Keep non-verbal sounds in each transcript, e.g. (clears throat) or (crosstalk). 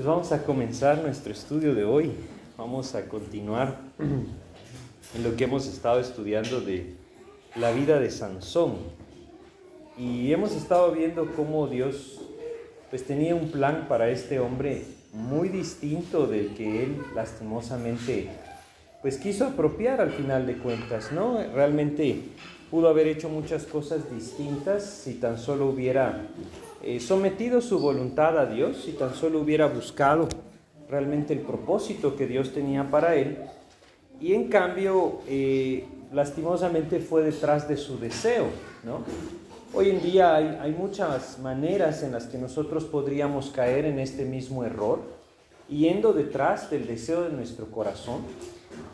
Pues vamos a comenzar nuestro estudio de hoy. Vamos a continuar en lo que hemos estado estudiando de la vida de Sansón. Y hemos estado viendo cómo Dios pues tenía un plan para este hombre muy distinto del que él lastimosamente pues quiso apropiar al final de cuentas, ¿no? Realmente pudo haber hecho muchas cosas distintas si tan solo hubiera eh, sometido su voluntad a Dios, si tan solo hubiera buscado realmente el propósito que Dios tenía para él. Y en cambio, eh, lastimosamente fue detrás de su deseo. Hoy en día hay, muchas maneras en las que nosotros podríamos caer en este mismo error, yendo detrás del deseo de nuestro corazón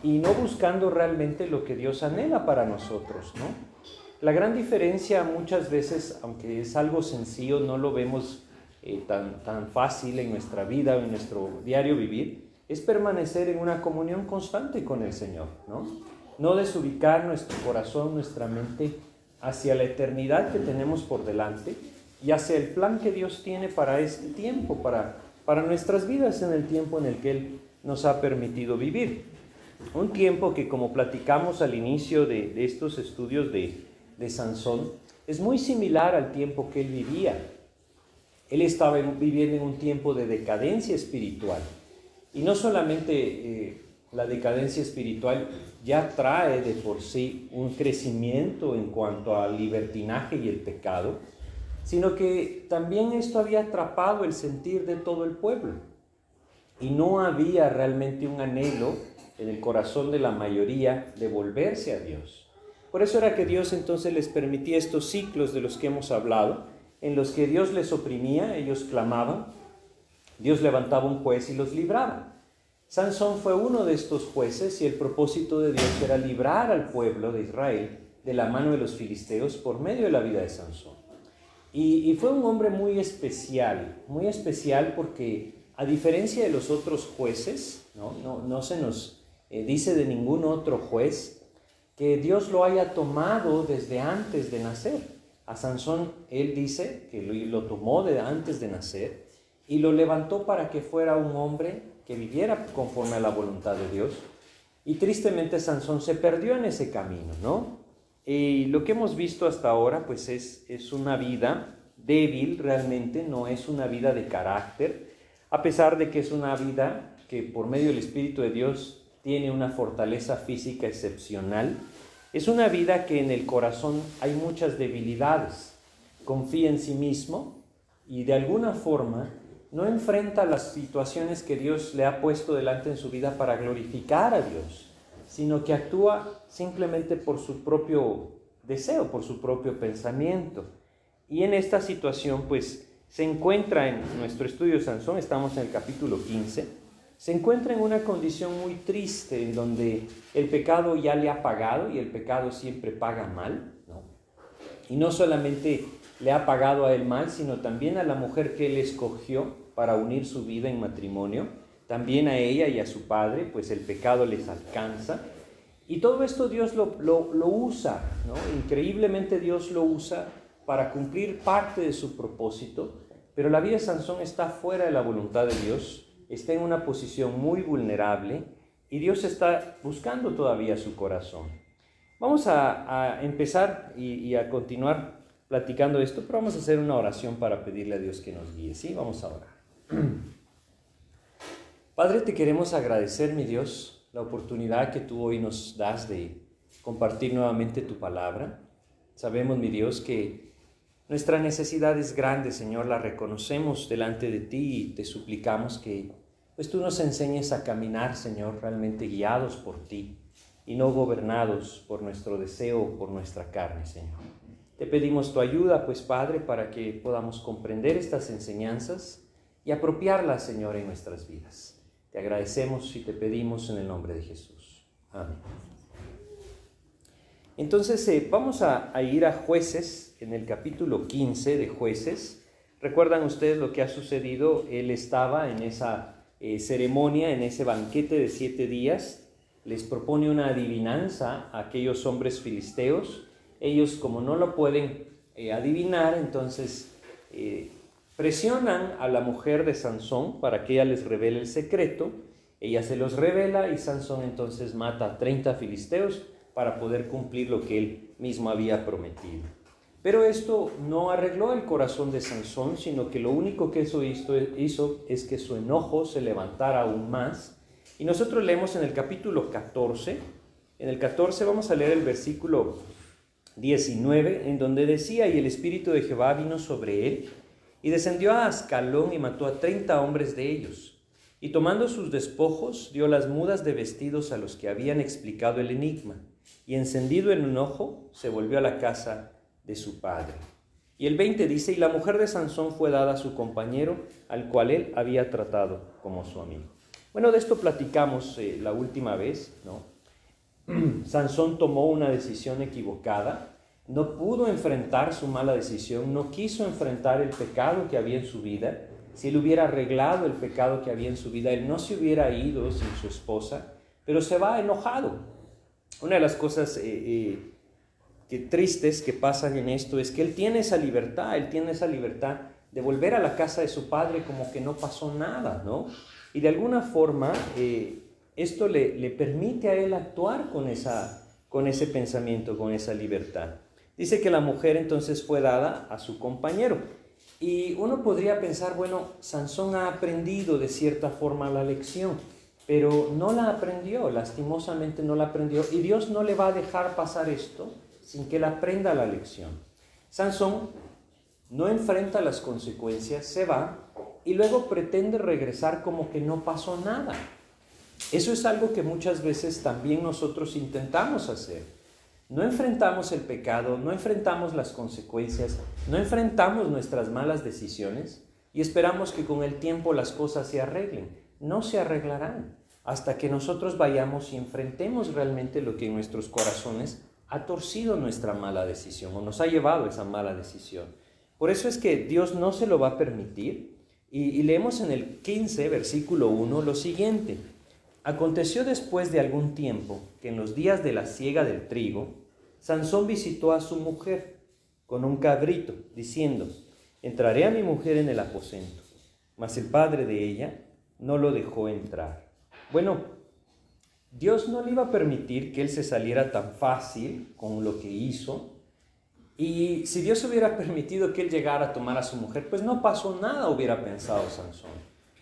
y no buscando realmente lo que Dios anhela para nosotros, ¿no? La gran diferencia muchas veces, aunque es algo sencillo, no lo vemos eh, tan, tan fácil en nuestra vida o en nuestro diario vivir, es permanecer en una comunión constante con el Señor, ¿no? No desubicar nuestro corazón, nuestra mente hacia la eternidad que tenemos por delante y hacia el plan que Dios tiene para este tiempo, para, para nuestras vidas en el tiempo en el que Él nos ha permitido vivir. Un tiempo que, como platicamos al inicio de, de estos estudios de, de Sansón, es muy similar al tiempo que él vivía. Él estaba viviendo en un tiempo de decadencia espiritual. Y no solamente eh, la decadencia espiritual ya trae de por sí un crecimiento en cuanto al libertinaje y el pecado, sino que también esto había atrapado el sentir de todo el pueblo. Y no había realmente un anhelo en el corazón de la mayoría de volverse a Dios. Por eso era que Dios entonces les permitía estos ciclos de los que hemos hablado, en los que Dios les oprimía, ellos clamaban, Dios levantaba un juez y los libraba. Sansón fue uno de estos jueces y el propósito de Dios era librar al pueblo de Israel de la mano de los filisteos por medio de la vida de Sansón. Y, fue un hombre muy especial, muy especial porque a diferencia de los otros jueces, no, se nos eh, dice de ningún otro juez que Dios lo haya tomado desde antes de nacer. A Sansón él dice que lo, tomó de antes de nacer y lo levantó para que fuera un hombre que viviera conforme a la voluntad de Dios. Y tristemente Sansón se perdió en ese camino, ¿no? Y lo que hemos visto hasta ahora, pues es, es una vida débil realmente, no es una vida de carácter, a pesar de que es una vida que por medio del Espíritu de Dios tiene una fortaleza física excepcional. Es una vida que en el corazón hay muchas debilidades. Confía en sí mismo y de alguna forma no enfrenta las situaciones que Dios le ha puesto delante en su vida para glorificar a Dios, sino que actúa simplemente por su propio deseo, por su propio pensamiento. Y en esta situación, pues, se encuentra en nuestro estudio Sansón, estamos en el capítulo 15, se encuentra en una condición muy triste, en donde el pecado ya le ha pagado y el pecado siempre paga mal, ¿no? Y no solamente le ha pagado a él mal, sino también a la mujer que él escogió para unir su vida en matrimonio, también a ella y a su padre, pues el pecado les alcanza. Y todo esto Dios lo, lo, usa, ¿no? Increíblemente Dios lo usa para cumplir parte de su propósito, pero la vida de Sansón está fuera de la voluntad de Dios, está en una posición muy vulnerable y Dios está buscando todavía su corazón. Vamos a, empezar y, a continuar platicando esto, pero vamos a hacer una oración para pedirle a Dios que nos guíe. ¿Sí? Vamos a orar. (clears throat) Padre, te queremos agradecer, mi Dios, la oportunidad que tú hoy nos das de compartir nuevamente tu palabra. Sabemos, mi Dios, que nuestra necesidad es grande, Señor, la reconocemos delante de ti y te suplicamos que pues tú nos enseñes a caminar, Señor, realmente guiados por ti y no gobernados por nuestro deseo o por nuestra carne, Señor. Te pedimos tu ayuda, pues Padre, para que podamos comprender estas enseñanzas y apropiarlas, Señor, en nuestras vidas. Te agradecemos y te pedimos en el nombre de Jesús. Amén. Entonces eh, vamos a, a, ir a jueces, en el capítulo 15 de jueces. ¿Recuerdan ustedes lo que ha sucedido? Él estaba en esa eh, ceremonia, en ese banquete de siete días. Les propone una adivinanza a aquellos hombres filisteos. Ellos como no lo pueden eh, adivinar, entonces Presionan a la mujer de Sansón para que ella les revele el secreto. Ella se los revela y Sansón entonces mata a 30 filisteos para poder cumplir lo que él mismo había prometido. Pero esto no arregló el corazón de Sansón, sino que lo único que eso hizo, es que su enojo se levantara aún más. Y nosotros leemos en el capítulo 14, en el 14 vamos a leer el versículo 19, en donde decía, y el Espíritu de Jehová vino sobre él, y descendió a Ascalón y mató a treinta hombres de ellos. Y tomando sus despojos, dio las mudas de vestidos a los que habían explicado el enigma, y encendido en un ojo, se volvió a la casa de su padre. Y el 20 dice, y la mujer de Sansón fue dada a su compañero, al cual él había tratado como su amigo. Bueno, de esto platicamos eh, la última vez, ¿no? (clears throat) Sansón tomó una decisión equivocada, no pudo enfrentar su mala decisión, no quiso enfrentar el pecado que había en su vida. Si él hubiera arreglado el pecado que había en su vida, él no se hubiera ido sin su esposa, pero se va enojado. Una de las cosas eh, eh, que tristes que pasan en esto es que él tiene esa libertad, él tiene esa libertad de volver a la casa de su padre como que no pasó nada, ¿no? Y de alguna forma eh, esto le, le, permite a él actuar con, esa, con ese pensamiento, con esa libertad. Dice que la mujer entonces fue dada a su compañero. Y uno podría pensar, bueno, Sansón ha aprendido de cierta forma la lección, pero no la aprendió, lastimosamente no la aprendió, y Dios no le va a dejar pasar esto sin que él aprenda la lección. Sansón no enfrenta las consecuencias, se va y luego pretende regresar como que no pasó nada. Eso es algo que muchas veces también nosotros intentamos hacer. No enfrentamos el pecado, no enfrentamos las consecuencias, no enfrentamos nuestras malas decisiones y esperamos que con el tiempo las cosas se arreglen. No se arreglarán hasta que nosotros vayamos y enfrentemos realmente lo que en nuestros corazones ha torcido nuestra mala decisión o nos ha llevado esa mala decisión. Por eso es que Dios no se lo va a permitir. Y, leemos en el 15, versículo 1, lo siguiente. Aconteció después de algún tiempo que en los días de la siega del trigo, Sansón visitó a su mujer con un cabrito, diciendo, entraré a mi mujer en el aposento. Mas el padre de ella no lo dejó entrar. Bueno, Dios no le iba a permitir que él se saliera tan fácil con lo que hizo. Y si Dios hubiera permitido que él llegara a tomar a su mujer, pues no pasó nada, hubiera pensado Sansón.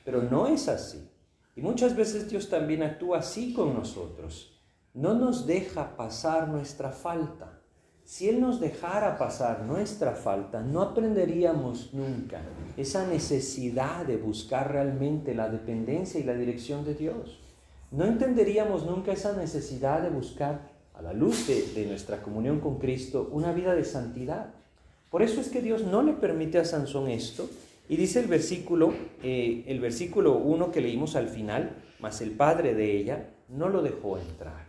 Pero no es así. Y muchas veces Dios también actúa así con nosotros. No nos deja pasar nuestra falta. Si Él nos dejara pasar nuestra falta, no aprenderíamos nunca esa necesidad de buscar realmente la dependencia y la dirección de Dios no entenderíamos nunca esa necesidad de buscar, a la luz de, nuestra comunión con Cristo, una vida de santidad. Por eso es que Dios no le permite a Sansón esto. Y dice el versículo, eh, el versículo 1 que leímos al final, mas el padre de ella no lo dejó entrar.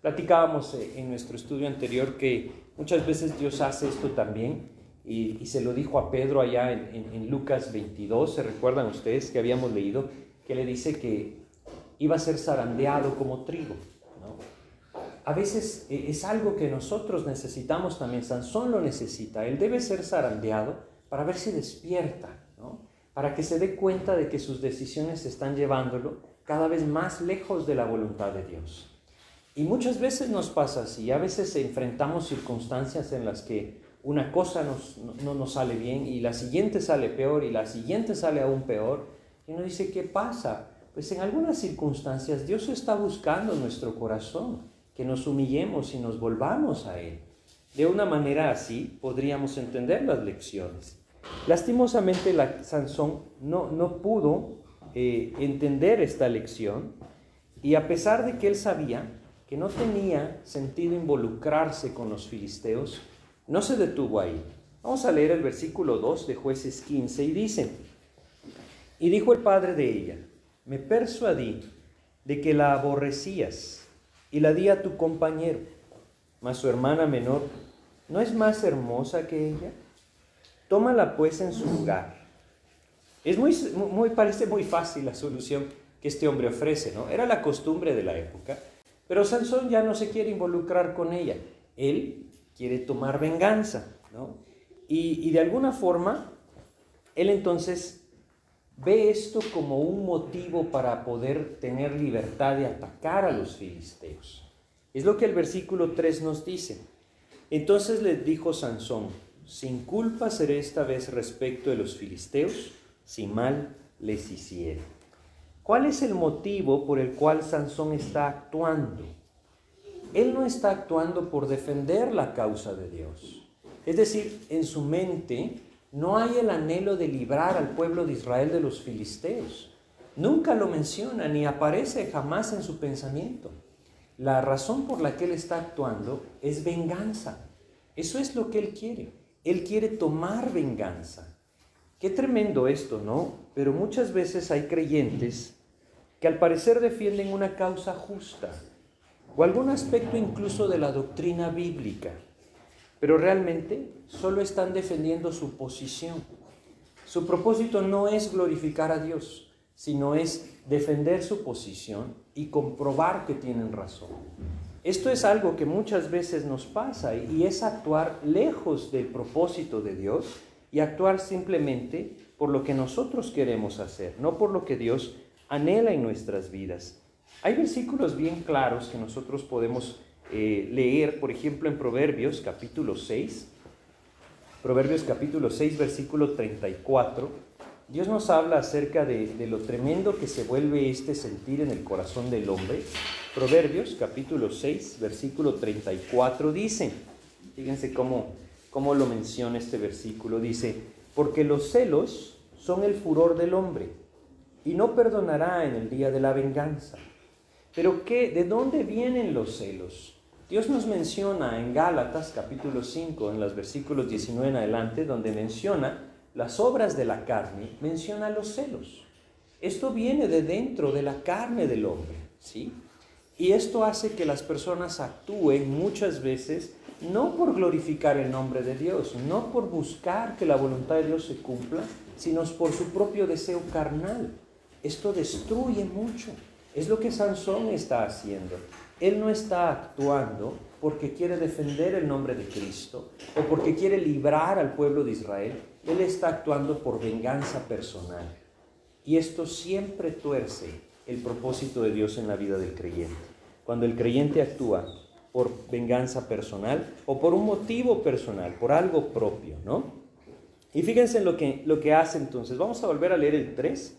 Platicábamos eh, en nuestro estudio anterior que muchas veces Dios hace esto también y, se lo dijo a Pedro allá en, Lucas 22, ¿se recuerdan ustedes que habíamos leído? Que le dice que iba a ser zarandeado como trigo. A veces eh, es algo que nosotros necesitamos también, Sansón lo necesita, él debe ser zarandeado para ver si despierta, para que se dé cuenta de que sus decisiones están llevándolo cada vez más lejos de la voluntad de Dios. Y muchas veces nos pasa así, a veces enfrentamos circunstancias en las que una cosa no nos sale bien y la siguiente sale peor y la siguiente sale aún peor. Y uno dice, ¿qué pasa? Pues en algunas circunstancias Dios está buscando nuestro corazón, que nos humillemos y nos volvamos a Él. De una manera así podríamos entender las lecciones. Lastimosamente la Sansón no, no pudo eh, entender esta lección y a pesar de que él sabía que no tenía sentido involucrarse con los filisteos, no se detuvo ahí. Vamos a leer el versículo 2 de jueces 15 y dice, y dijo el padre de ella, me persuadí de que la aborrecías y la di a tu compañero, mas su hermana menor no es más hermosa que ella. Tómala pues en su lugar. Es muy, muy, parece muy fácil la solución que este hombre ofrece, ¿no? Era la costumbre de la época, pero Sansón ya no se quiere involucrar con ella. Él quiere tomar venganza, ¿no? Y, y de alguna forma él entonces ve esto como un motivo para poder tener libertad de atacar a los filisteos. Es lo que el versículo 3 nos dice. Entonces le dijo Sansón, sin culpa seré esta vez respecto de los filisteos, si mal les hiciere. ¿Cuál es el motivo por el cual Sansón está actuando? Él no está actuando por defender la causa de Dios. Es decir, en su mente no hay el anhelo de librar al pueblo de Israel de los filisteos. Nunca lo menciona ni aparece jamás en su pensamiento. La razón por la que él está actuando es venganza. Eso es lo que él quiere. Él quiere tomar venganza. Qué tremendo esto, ¿no? Pero muchas veces hay creyentes que al parecer defienden una causa justa o algún aspecto incluso de la doctrina bíblica, pero realmente solo están defendiendo su posición. Su propósito no es glorificar a Dios, sino es defender su posición y comprobar que tienen razón. Esto es algo que muchas veces nos pasa y es actuar lejos del propósito de Dios y actuar simplemente por lo que nosotros queremos hacer, no por lo que Dios anhela en nuestras vidas. Hay versículos bien claros que nosotros podemos eh, leer, por ejemplo, en Proverbios capítulo 6, Proverbios capítulo 6, versículo 34. Dios nos habla acerca de, lo tremendo que se vuelve este sentir en el corazón del hombre Proverbios capítulo 6, versículo 34 dice, fíjense cómo, cómo lo menciona este versículo, dice, porque los celos son el furor del hombre y no perdonará en el día de la venganza. Pero ¿qué? ¿De dónde vienen los celos? Dios nos menciona en Gálatas capítulo 5, en los versículos 19 en adelante, donde menciona las obras de la carne, menciona los celos. Esto viene de dentro de la carne del hombre, ¿sí? Y esto hace que las personas actúen muchas veces no por glorificar el nombre de Dios, no por buscar que la voluntad de Dios se cumpla, sino por su propio deseo carnal. Esto destruye mucho. Es lo que Sansón está haciendo. Él no está actuando porque quiere defender el nombre de Cristo o porque quiere librar al pueblo de Israel. Él está actuando por venganza personal. Y esto siempre tuerce el propósito de Dios en la vida del creyente. Cuando el creyente actúa por venganza personal o por un motivo personal, por algo propio, ¿no? Y fíjense en lo que, lo que hace entonces. Vamos a volver a leer el 3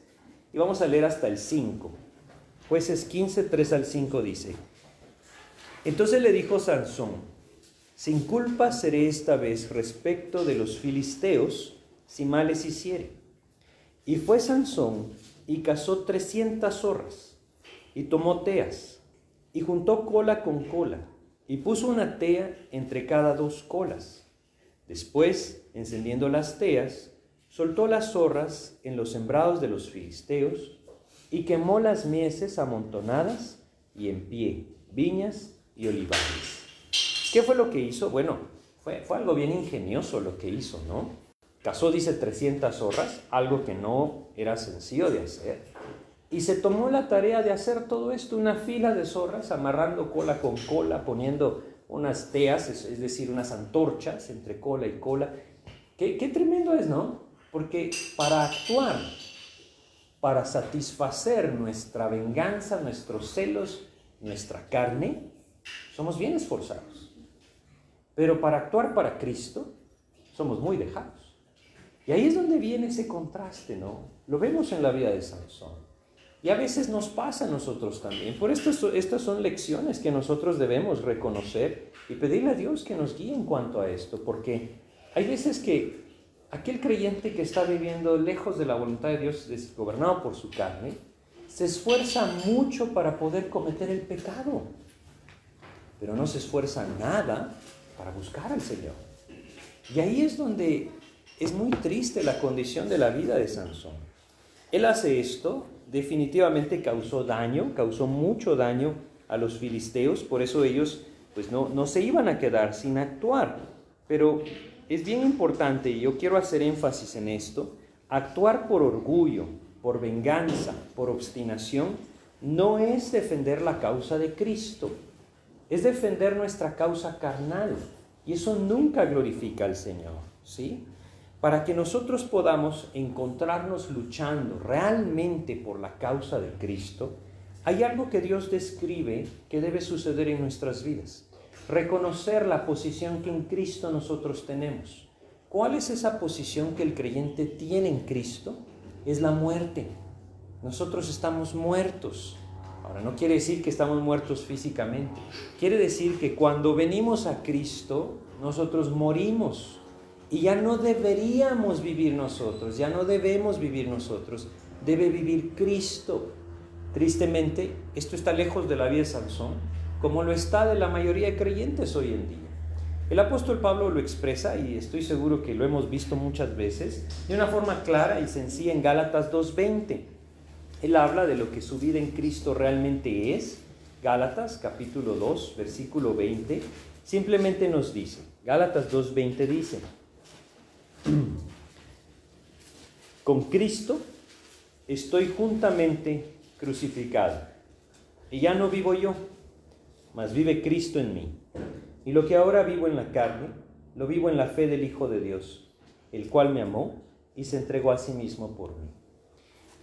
y vamos a leer hasta el 5. Jueces 15, 3 al 5 dice, entonces le dijo Sansón, sin culpa seré esta vez respecto de los filisteos, si males hiciere. Y fue Sansón y cazó trescientas zorras, y tomó teas, y juntó cola con cola, y puso una tea entre cada dos colas. Después, encendiendo las teas, soltó las zorras en los sembrados de los filisteos, y quemó las mieses amontonadas y en pie, viñas y olivares. ¿Qué fue lo que hizo? Bueno, fue, algo bien ingenioso lo que hizo, ¿no? Casó, dice, 300 zorras, algo que no era sencillo de hacer. Y se tomó la tarea de hacer todo esto, una fila de zorras, amarrando cola con cola, poniendo unas teas, es, decir, unas antorchas entre cola y cola. Qué tremendo es, ¿no? Porque para actuar, para satisfacer nuestra venganza, nuestros celos, nuestra carne, somos bien esforzados. Pero para actuar para Cristo, somos muy dejados. Y ahí es donde viene ese contraste, ¿no? Lo vemos en la vida de Sansón. Y a veces nos pasa a nosotros también. Por esto, estas son lecciones que nosotros debemos reconocer y pedirle a Dios que nos guíe en cuanto a esto, porque hay veces que aquel creyente que está viviendo lejos de la voluntad de Dios, gobernado por su carne, se esfuerza mucho para poder cometer el pecado, pero no se esfuerza nada para buscar al Señor. Y ahí es donde es muy triste la condición de la vida de Sansón. Él hace esto, definitivamente causó daño, causó mucho daño a los filisteos, por eso ellos pues no, no se iban a quedar sin actuar. Pero es bien importante, y yo quiero hacer énfasis en esto, actuar por orgullo, por venganza, por obstinación, no es defender la causa de Cristo, es defender nuestra causa carnal. Y eso nunca glorifica al Señor, ¿sí? para que nosotros podamos encontrarnos luchando realmente por la causa de Cristo, hay algo que Dios describe que debe suceder en nuestras vidas. Reconocer la posición que en Cristo nosotros tenemos. ¿Cuál es esa posición que el creyente tiene en Cristo? Es la muerte. Nosotros estamos muertos. Ahora, no quiere decir que estamos muertos físicamente. Quiere decir que cuando venimos a Cristo, nosotros morimos. Y ya no deberíamos vivir nosotros, ya no debemos vivir nosotros. Debe vivir Cristo. Tristemente, esto está lejos de la vida de Sansón, como lo está de la mayoría de creyentes hoy en día. El apóstol Pablo lo expresa, y estoy seguro que lo hemos visto muchas veces, de una forma clara y sencilla en Gálatas 2.20. Él habla de lo que su vida en Cristo realmente es. Gálatas capítulo 2, versículo 20, simplemente nos dice, Gálatas 2.20 dice, con Cristo estoy juntamente crucificado. Y ya no vivo yo, mas vive Cristo en mí. Y lo que ahora vivo en la carne, lo vivo en la fe del Hijo de Dios, el cual me amó y se entregó a sí mismo por mí.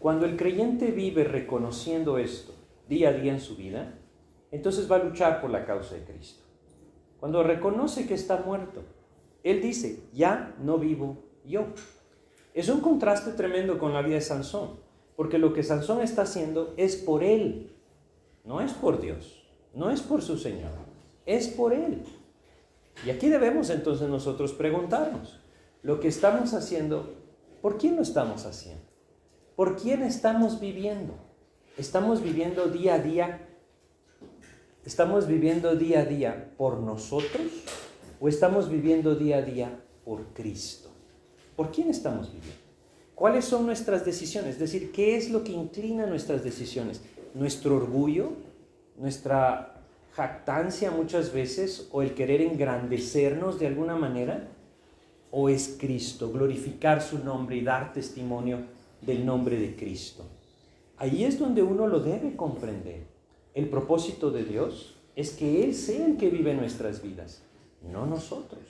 Cuando el creyente vive reconociendo esto día a día en su vida, entonces va a luchar por la causa de Cristo. Cuando reconoce que está muerto, él dice, ya no vivo yo. Es un contraste tremendo con la vida de Sansón. Porque lo que Sansón está haciendo es por él, no es por Dios, no es por su Señor, es por él. Y aquí debemos entonces nosotros preguntarnos, lo que estamos haciendo, ¿por quién lo estamos haciendo? ¿Por quién estamos viviendo? ¿Estamos viviendo día a día? ¿Estamos viviendo día a día por nosotros o estamos viviendo día a día por Cristo? ¿Por quién estamos viviendo? ¿Cuáles son nuestras decisiones? Es decir, ¿qué es lo que inclina nuestras decisiones? ¿Nuestro orgullo? ¿Nuestra jactancia muchas veces? ¿O el querer engrandecernos de alguna manera? ¿O es Cristo? Glorificar su nombre y dar testimonio del nombre de Cristo. Ahí es donde uno lo debe comprender. El propósito de Dios es que Él sea el que vive nuestras vidas, no nosotros.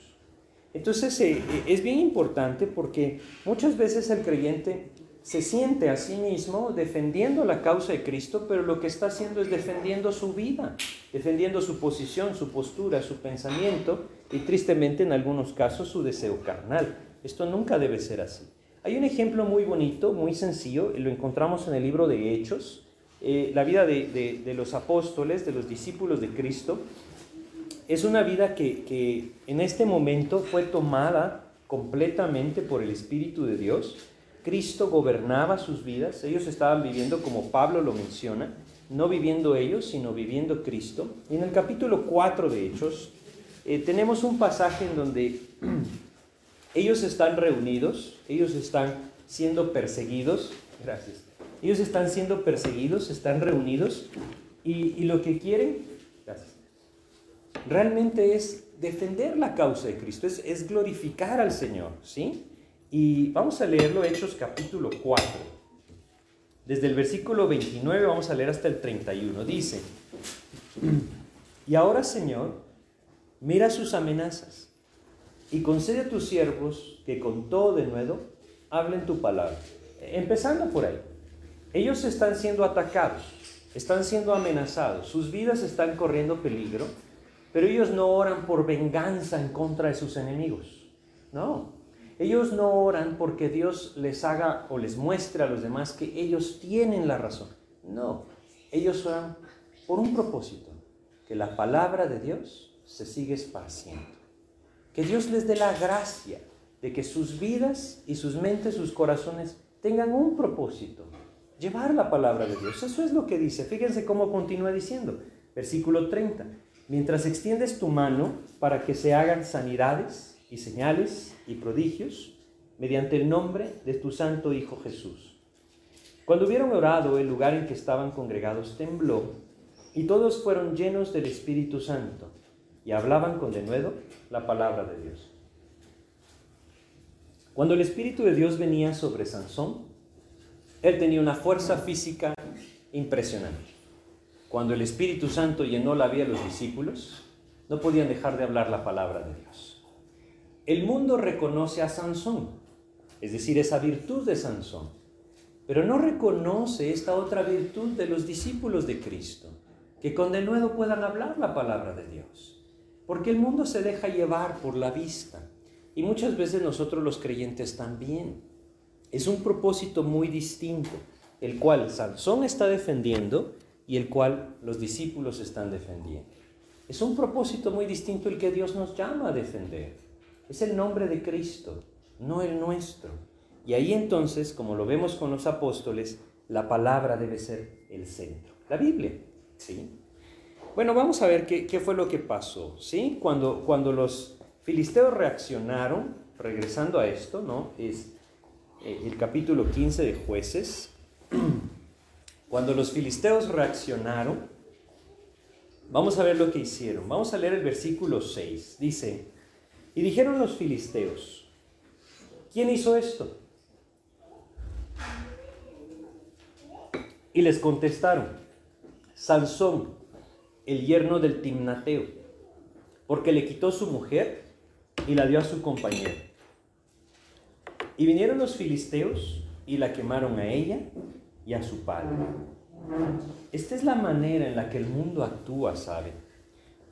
Entonces eh, eh, es bien importante porque muchas veces el creyente se siente a sí mismo defendiendo la causa de Cristo, pero lo que está haciendo es defendiendo su vida, defendiendo su posición, su postura, su pensamiento y tristemente en algunos casos su deseo carnal. Esto nunca debe ser así. Hay un ejemplo muy bonito, muy sencillo, lo encontramos en el libro de Hechos, eh, la vida de los apóstoles, de los discípulos de Cristo, es una vida que, en este momento fue tomada completamente por el Espíritu de Dios. Cristo gobernaba sus vidas, ellos estaban viviendo como Pablo lo menciona, no viviendo ellos, sino viviendo Cristo. Y en el capítulo 4 de Hechos eh, tenemos un pasaje en donde ellos están reunidos, ellos están siendo perseguidos, gracias, ellos están siendo perseguidos, están reunidos y, lo que quieren realmente es defender la causa de Cristo, es, glorificar al Señor, ¿sí? Y vamos a leerlo Hechos capítulo 4. Desde el versículo 29 vamos a leer hasta el 31. Dice, y ahora Señor, mira sus amenazas y concede a tus siervos que con todo de nuevo hablen tu palabra. Empezando por ahí. Ellos están siendo atacados, están siendo amenazados, sus vidas están corriendo peligro pero ellos no oran por venganza en contra de sus enemigos. No. Ellos no oran porque Dios les haga o les muestre a los demás que ellos tienen la razón. No. Ellos oran por un propósito, que la palabra de Dios se siga esparciendo. Que Dios les dé la gracia de que sus vidas y sus mentes, sus corazones tengan un propósito, llevar la palabra de Dios. Eso es lo que dice. Fíjense cómo continúa diciendo. Versículo 30 mientras extiendes tu mano para que se hagan sanidades y señales y prodigios mediante el nombre de tu santo Hijo Jesús. Cuando hubieron orado, el lugar en que estaban congregados tembló y todos fueron llenos del Espíritu Santo y hablaban con denuedo la palabra de Dios. Cuando el Espíritu de Dios venía sobre Sansón, él tenía una fuerza física impresionante. Cuando el Espíritu Santo llenó la vida de los discípulos, no podían dejar de hablar la palabra de Dios. El mundo reconoce a Sansón, es decir, esa virtud de Sansón, pero no reconoce esta otra virtud de los discípulos de Cristo, que con denuedo puedan hablar la palabra de Dios, porque el mundo se deja llevar por la vista, y muchas veces nosotros los creyentes también. Es un propósito muy distinto, el cual Sansón está defendiendo y el cual los discípulos están defendiendo. Es un propósito muy distinto el que Dios nos llama a defender. Es el nombre de Cristo, no el nuestro. Y ahí entonces, como lo vemos con los apóstoles, la palabra debe ser el centro. La Biblia, ¿sí? Bueno, vamos a ver qué, fue lo que pasó, ¿sí? Cuando, cuando los filisteos reaccionaron, regresando a esto, ¿no? Es eh, el capítulo 15 de jueces. (clears throat) Cuando los filisteos reaccionaron, vamos a ver lo que hicieron. Vamos a leer el versículo 6. Dice, y dijeron los filisteos, ¿quién hizo esto? Y les contestaron, Sansón, el yerno del Timnateo, porque le quitó su mujer y la dio a su compañero. Y vinieron los filisteos y la quemaron a ella y a su padre. Esta es la manera en la que el mundo actúa, ¿sabe?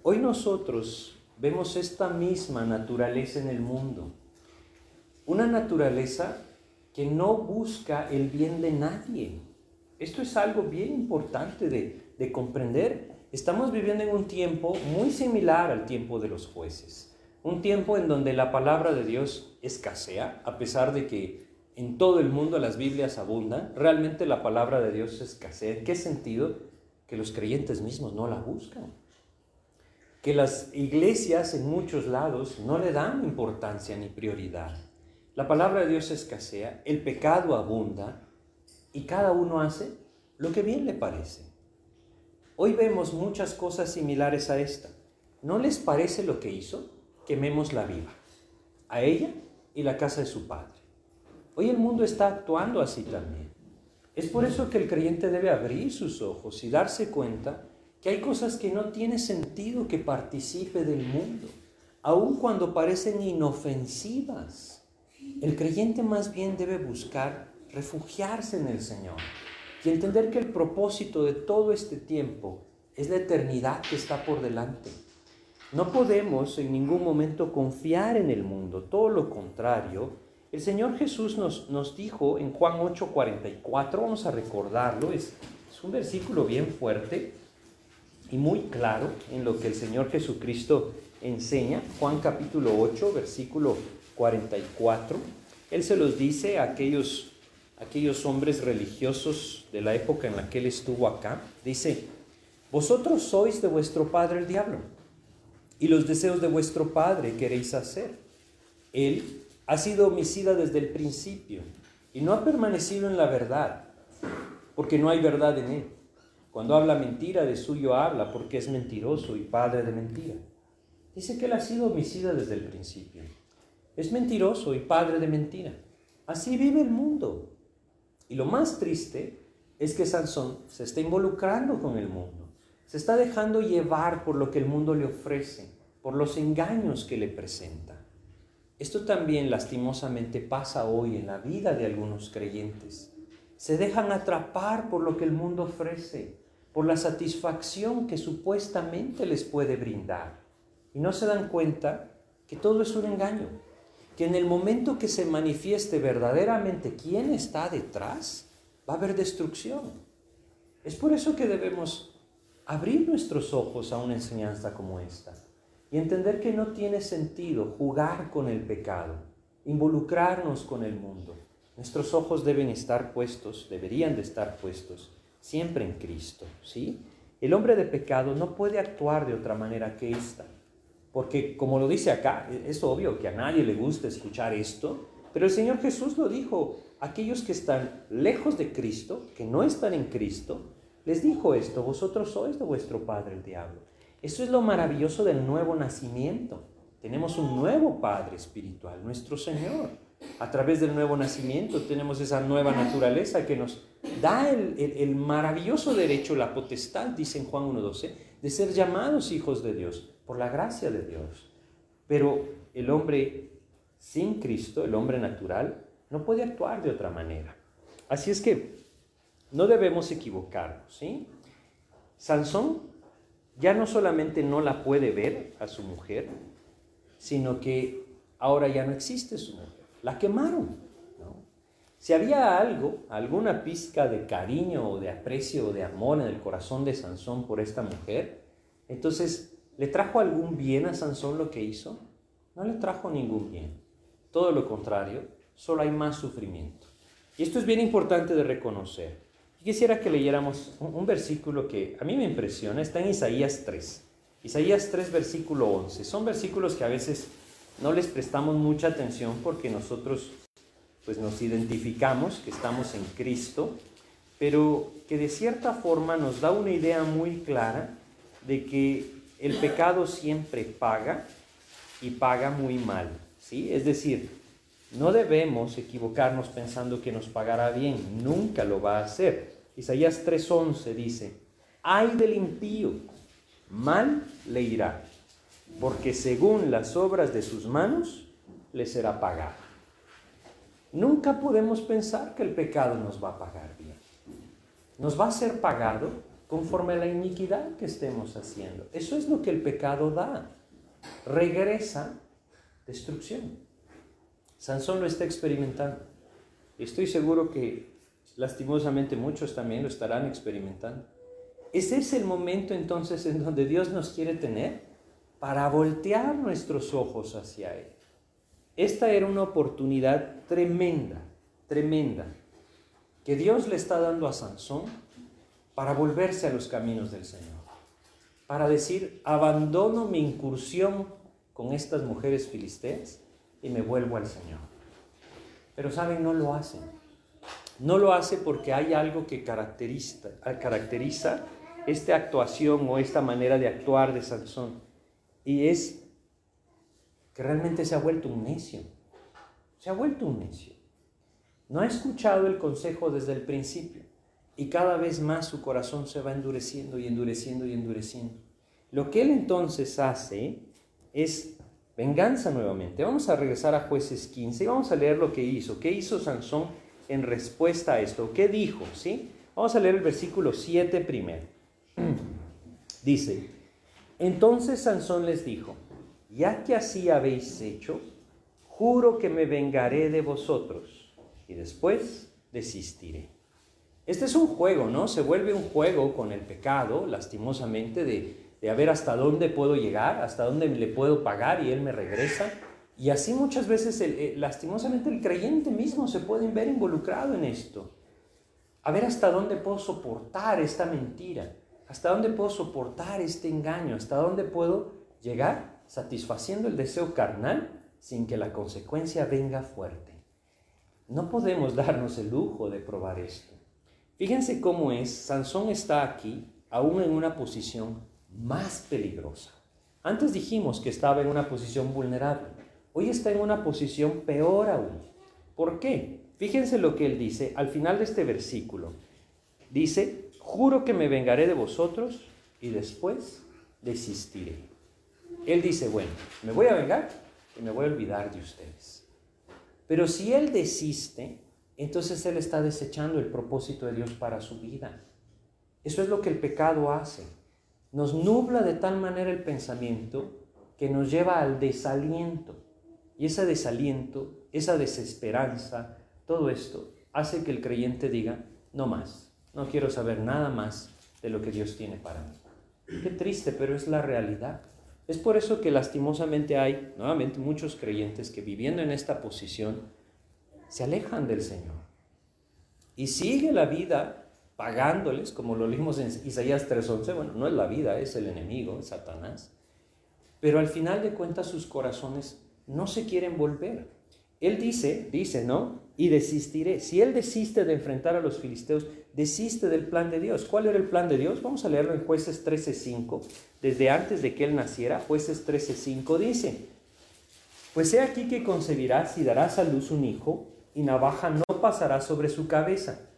Hoy nosotros vemos esta misma naturaleza en el mundo. Una naturaleza que no busca el bien de nadie. Esto es algo bien importante de, de comprender. Estamos viviendo en un tiempo muy similar al tiempo de los jueces. Un tiempo en donde la palabra de Dios escasea, a pesar de que en todo el mundo las Biblias abundan, realmente la palabra de Dios escasea. ¿En qué sentido? Que los creyentes mismos no la buscan. Que las iglesias en muchos lados no le dan importancia ni prioridad. La palabra de Dios escasea, el pecado abunda y cada uno hace lo que bien le parece. Hoy vemos muchas cosas similares a esta. ¿No les parece lo que hizo? Quememos la viva, a ella y la casa de su padre. Hoy el mundo está actuando así también. Es por eso que el creyente debe abrir sus ojos y darse cuenta que hay cosas que no tiene sentido que participe del mundo, aun cuando parecen inofensivas. El creyente más bien debe buscar refugiarse en el Señor y entender que el propósito de todo este tiempo es la eternidad que está por delante. No podemos en ningún momento confiar en el mundo, todo lo contrario, el Señor Jesús nos, nos dijo en Juan 8:44, vamos a recordarlo, es, es un versículo bien fuerte y muy claro en lo que el Señor Jesucristo enseña. Juan capítulo 8, versículo 44. Él se los dice a aquellos, aquellos hombres religiosos de la época en la que él estuvo acá. Dice, vosotros sois de vuestro padre el diablo, y los deseos de vuestro padre queréis hacer. Él ha sido homicida desde el principio y no ha permanecido en la verdad, porque no hay verdad en él. Cuando habla mentira, de suyo habla, porque es mentiroso y padre de mentira. Dice que él ha sido homicida desde el principio. Es mentiroso y padre de mentira. Así vive el mundo. Y lo más triste es que Sansón se está involucrando con el mundo. Se está dejando llevar por lo que el mundo le ofrece, por los engaños que le presenta. Esto también lastimosamente pasa hoy en la vida de algunos creyentes. Se dejan atrapar por lo que el mundo ofrece, por la satisfacción que supuestamente les puede brindar. Y no se dan cuenta que todo es un engaño, que en el momento que se manifieste verdaderamente quién está detrás, va a haber destrucción. Es por eso que debemos abrir nuestros ojos a una enseñanza como esta y entender que no tiene sentido jugar con el pecado, involucrarnos con el mundo. Nuestros ojos deben estar puestos, deberían de estar puestos siempre en Cristo, ¿sí? El hombre de pecado no puede actuar de otra manera que esta, porque como lo dice acá, es obvio que a nadie le gusta escuchar esto, pero el Señor Jesús lo dijo, aquellos que están lejos de Cristo, que no están en Cristo, les dijo esto, vosotros sois de vuestro padre el diablo eso es lo maravilloso del nuevo nacimiento. Tenemos un nuevo Padre espiritual, nuestro Señor. A través del nuevo nacimiento tenemos esa nueva naturaleza que nos da el, maravilloso derecho, la potestad, dice en Juan 1.12, de ser llamados hijos de Dios por la gracia de Dios. Pero el hombre sin Cristo, el hombre natural, no puede actuar de otra manera. Así es que no debemos equivocarnos, ¿sí? Sansón ya no solamente no la puede ver a su mujer, sino que ahora ya no existe su mujer. La quemaron. Si había algo, alguna pizca de cariño o de aprecio o de amor en el corazón de Sansón por esta mujer, entonces, ¿le trajo algún bien a Sansón lo que hizo? No le trajo ningún bien. Todo lo contrario, solo hay más sufrimiento. Y esto es bien importante de reconocer. quisiera que leyéramos un, versículo que a mí me impresiona, está en Isaías 3. Isaías 3, versículo 11. Son versículos que a veces no les prestamos mucha atención porque nosotros pues nos identificamos que estamos en Cristo, pero que de cierta forma nos da una idea muy clara de que el pecado siempre paga y paga muy mal, ¿sí? Es decir, no debemos equivocarnos pensando que nos pagará bien, nunca lo va a hacer. Isaías 3:11 dice, ay del impío, mal le irá, porque según las obras de sus manos le será pagado. Nunca podemos pensar que el pecado nos va a pagar bien. Nos va a ser pagado conforme a la iniquidad que estemos haciendo. Eso es lo que el pecado da. Regresa destrucción. Sansón lo está experimentando. Estoy seguro que lastimosamente muchos también lo estarán experimentando. Ese es el momento entonces en donde Dios nos quiere tener para voltear nuestros ojos hacia Él. Esta era una oportunidad tremenda, tremenda, que Dios le está dando a Sansón para volverse a los caminos del Señor, para decir, abandono mi incursión con estas mujeres filisteas y me vuelvo al Señor. Pero saben, no lo hacen. No lo hace porque hay algo que caracteriza, caracteriza esta actuación o esta manera de actuar de Sansón. Y es que realmente se ha vuelto un necio. Se ha vuelto un necio. No ha escuchado el consejo desde el principio y cada vez más su corazón se va endureciendo y endureciendo y endureciendo. Lo que él entonces hace es venganza nuevamente. Vamos a regresar a jueces 15 y vamos a leer lo que hizo. ¿Qué hizo Sansón en respuesta a esto? ¿Qué dijo? ¿Sí? Vamos a leer el versículo 7 primero. (clears throat) Dice, entonces Sansón les dijo, ya que así habéis hecho, juro que me vengaré de vosotros y después desistiré. Este es un juego, ¿no? Se vuelve un juego con el pecado, lastimosamente, de, de a ver hasta dónde puedo llegar, hasta dónde le puedo pagar y él me regresa. Y así muchas veces, lastimosamente, el creyente mismo se puede ver involucrado en esto. A ver hasta dónde puedo soportar esta mentira, hasta dónde puedo soportar este engaño, hasta dónde puedo llegar satisfaciendo el deseo carnal sin que la consecuencia venga fuerte. No podemos darnos el lujo de probar esto. Fíjense cómo es, Sansón está aquí aún en una posición más peligrosa. Antes dijimos que estaba en una posición vulnerable. Hoy está en una posición peor aún. ¿Por qué? Fíjense lo que él dice al final de este versículo. Dice, juro que me vengaré de vosotros y después desistiré. Él dice, bueno, me voy a vengar y me voy a olvidar de ustedes. Pero si Él desiste, entonces Él está desechando el propósito de Dios para su vida. Eso es lo que el pecado hace. Nos nubla de tal manera el pensamiento que nos lleva al desaliento. Y ese desaliento, esa desesperanza, todo esto hace que el creyente diga, no más, no quiero saber nada más de lo que Dios tiene para mí. Qué triste, pero es la realidad. Es por eso que lastimosamente hay, nuevamente, muchos creyentes que viviendo en esta posición se alejan del Señor. Y sigue la vida pagándoles, como lo leímos en Isaías 3:11, bueno, no es la vida, es el enemigo, es Satanás. Pero al final de cuentas sus corazones no se quieren volver. Él dice, dice, ¿no? Y desistiré. Si él desiste de enfrentar a los filisteos, desiste del plan de Dios. ¿Cuál era el plan de Dios? Vamos a leerlo en jueces 13.5. Desde antes de que él naciera, jueces 13.5 dice, pues he aquí que concebirás y darás a luz un hijo, y navaja no pasará sobre su cabeza,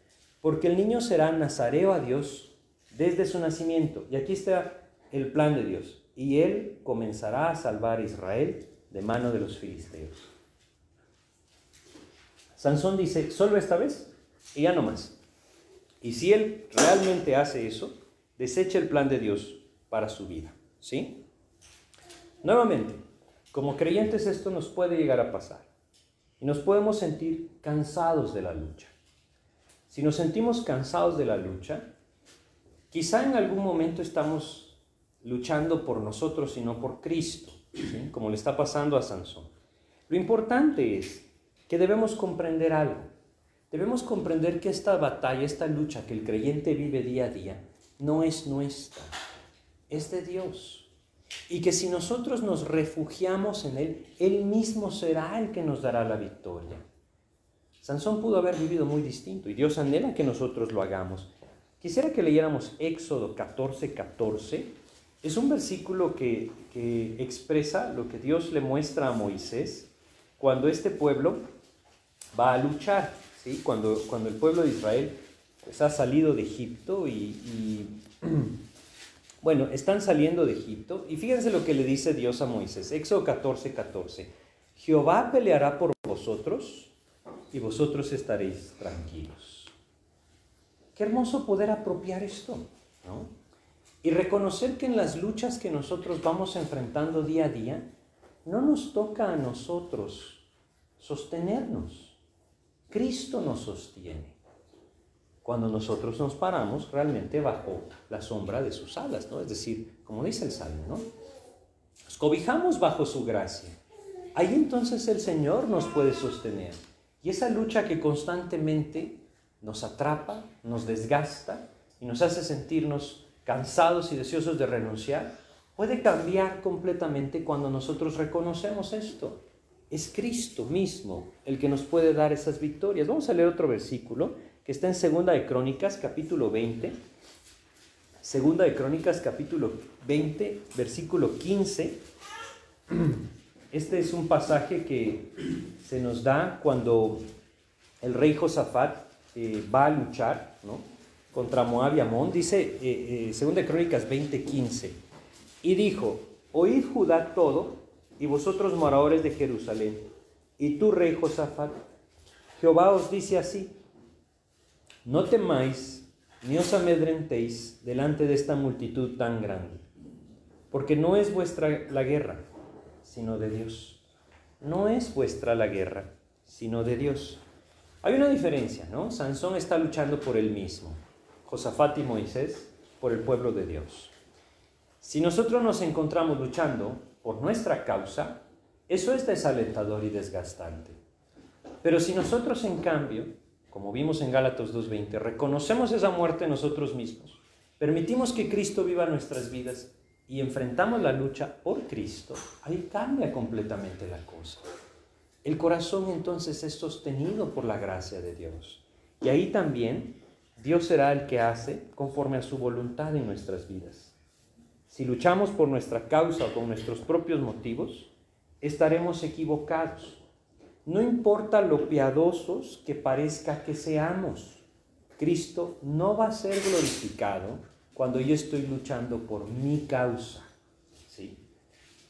porque el niño será nazareo a Dios desde su nacimiento. Y aquí está el plan de Dios. Y él comenzará a salvar a Israel de mano de los filisteos. Sansón dice, solo esta vez y ya no más. Y si él realmente hace eso, desecha el plan de Dios para su vida. ¿Sí? Nuevamente, como creyentes esto nos puede llegar a pasar y nos podemos sentir cansados de la lucha. Si nos sentimos cansados de la lucha, quizá en algún momento estamos luchando por nosotros y no por Cristo, como le está pasando a Sansón. Lo importante es que debemos comprender algo. Debemos comprender que esta batalla, esta lucha que el creyente vive día a día, no es nuestra, es de Dios y que si nosotros nos refugiamos en Él, Él mismo será el que nos dará la victoria. Sansón pudo haber vivido muy distinto y Dios anhela que nosotros lo hagamos. Quisiera que leyéramos Éxodo 14, 14. Es un versículo que, expresa lo que Dios le muestra a Moisés cuando este pueblo va a luchar, ¿sí? cuando, cuando el pueblo de Israel pues, ha salido de Egipto y (clears throat) Bueno, están saliendo de Egipto y fíjense lo que le dice Dios a Moisés. Éxodo 14, 14. Jehová peleará por vosotros y vosotros estaréis tranquilos. Qué hermoso poder apropiar esto, ¿no? Y reconocer que en las luchas que nosotros vamos enfrentando día a día, no nos toca a nosotros sostenernos. Cristo nos sostiene cuando nosotros nos paramos realmente bajo la sombra de sus alas, ¿no? Es decir, como dice el Salmo, ¿no? Nos cobijamos bajo su gracia. Ahí entonces el Señor nos puede sostener. Y esa lucha que constantemente nos atrapa, nos desgasta y nos hace sentirnos cansados y deseosos de renunciar, puede cambiar completamente cuando nosotros reconocemos esto. Es Cristo mismo el que nos puede dar esas victorias. Vamos a leer otro versículo está en Segunda de Crónicas, capítulo 20. Segunda de Crónicas, capítulo 20, versículo 15. Este es un pasaje que se nos da cuando el rey Josafat eh, va a luchar contra Moab y Amón. Dice eh, eh, Segunda de Crónicas 20, 15. Y dijo, oíd Judá todo, y vosotros moradores de Jerusalén, y tú, rey Josafat, Jehová os dice así, no temáis ni os amedrentéis delante de esta multitud tan grande, porque no es vuestra la guerra, sino de Dios. No es vuestra la guerra, sino de Dios. Hay una diferencia, ¿no? Sansón está luchando por él mismo, Josafat y Moisés por el pueblo de Dios. Si nosotros nos encontramos luchando por nuestra causa, eso es desalentador y desgastante. Pero si nosotros en cambio como vimos en Gálatas 2.20, reconocemos esa muerte nosotros mismos, permitimos que Cristo viva nuestras vidas y enfrentamos la lucha por Cristo, ahí cambia completamente la cosa. El corazón entonces es sostenido por la gracia de Dios. Y ahí también Dios será el que hace conforme a su voluntad en nuestras vidas. Si luchamos por nuestra causa o con nuestros propios motivos, estaremos equivocados no importa lo piadosos que parezca que seamos, Cristo no va a ser glorificado cuando yo estoy luchando por mi causa. ¿sí?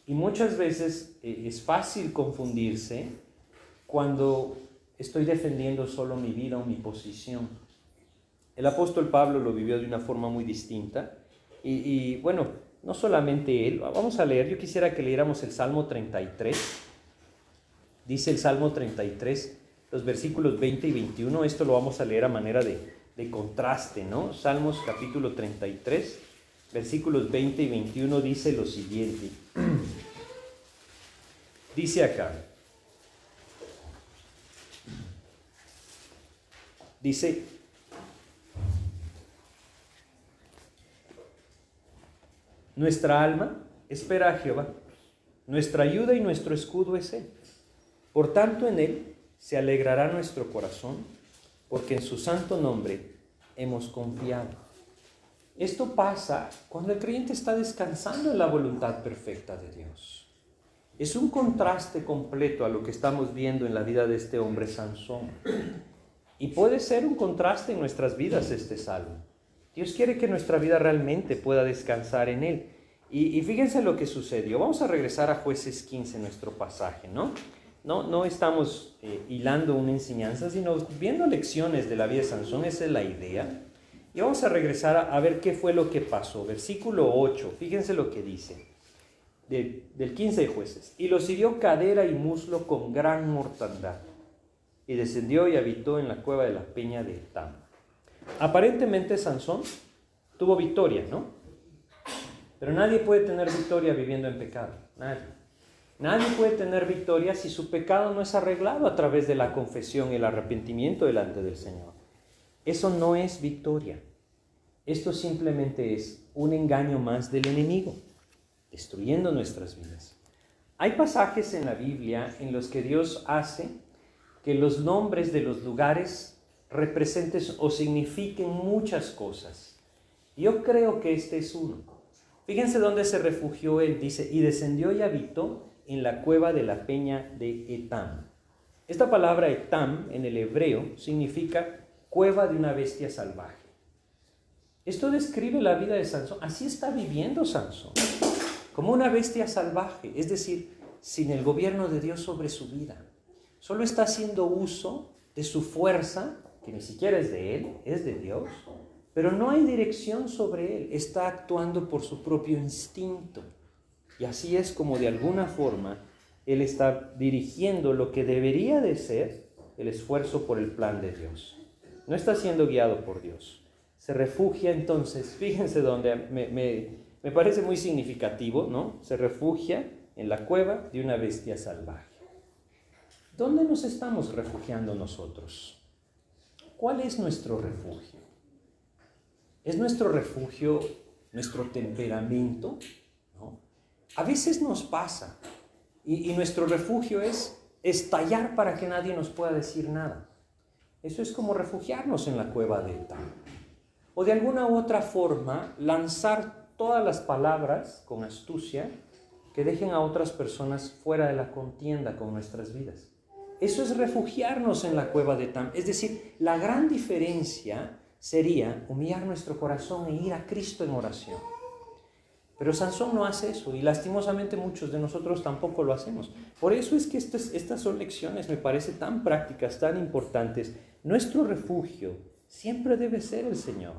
Y muchas veces eh, es fácil confundirse cuando estoy defendiendo solo mi vida o mi posición. El apóstol Pablo lo vivió de una forma muy distinta. Y, bueno, no solamente él, vamos a leer, yo quisiera que leyéramos el Salmo 33 Dice el Salmo 33, los versículos 20 y 21, esto lo vamos a leer a manera de, contraste, ¿no? Salmos capítulo 33, versículos 20 y 21 dice lo siguiente. (clears throat) dice acá, dice, nuestra alma espera a Jehová, nuestra ayuda y nuestro escudo es Él. Por tanto, en Él se alegrará nuestro corazón, porque en su santo nombre hemos confiado. Esto pasa cuando el creyente está descansando en la voluntad perfecta de Dios. Es un contraste completo a lo que estamos viendo en la vida de este hombre Sansón. Y puede ser un contraste en nuestras vidas este salmo. Dios quiere que nuestra vida realmente pueda descansar en Él. Y, y fíjense lo que sucedió. Vamos a regresar a jueces 15, nuestro pasaje, ¿no? No, no estamos eh, hilando una enseñanza, sino viendo lecciones de la vida de Sansón, esa es la idea. Y vamos a regresar a, ver qué fue lo que pasó. Versículo 8, fíjense lo que dice, del 15 de jueces. Y los hirió cadera y muslo con gran mortandad. Y descendió y habitó en la cueva de la peña de Tam. Aparentemente Sansón tuvo victoria, ¿no? Pero nadie puede tener victoria viviendo en pecado. Nadie. Nadie puede tener victoria si su pecado no es arreglado a través de la confesión y el arrepentimiento delante del Señor. Eso no es victoria. Esto simplemente es un engaño más del enemigo, destruyendo nuestras vidas. Hay pasajes en la Biblia en los que Dios hace que los nombres de los lugares representen o signifiquen muchas cosas. Yo creo que este es uno. Fíjense dónde se refugió él. Dice, y descendió y habitó en la cueva de la peña de Etam. Esta palabra Etam en el hebreo significa cueva de una bestia salvaje. Esto describe la vida de Sansón. Así está viviendo Sansón, como una bestia salvaje, es decir, sin el gobierno de Dios sobre su vida. Solo está haciendo uso de su fuerza, que ni siquiera es de él, es de Dios, pero no hay dirección sobre él. Está actuando por su propio instinto. Y así es como de alguna forma Él está dirigiendo lo que debería de ser el esfuerzo por el plan de Dios. No está siendo guiado por Dios. Se refugia entonces, (laughs) fíjense donde me, me parece muy significativo, ¿no? Se refugia en la cueva de una bestia salvaje. ¿Dónde nos estamos refugiando nosotros? ¿Cuál es nuestro refugio? ¿Es nuestro refugio nuestro temperamento? A veces nos pasa y, nuestro refugio es estallar para que nadie nos pueda decir nada. Eso es como refugiarnos en la cueva de Eta. O de alguna u otra forma lanzar todas las palabras con astucia que dejen a otras personas fuera de la contienda con nuestras vidas. Eso es refugiarnos en la cueva de Tam. Es decir, la gran diferencia sería humillar nuestro corazón e ir a Cristo en oración. Pero Sansón no hace eso y lastimosamente muchos de nosotros tampoco lo hacemos. Por eso es que estas, son lecciones, me parece, tan prácticas, tan importantes. Nuestro refugio siempre debe ser el Señor.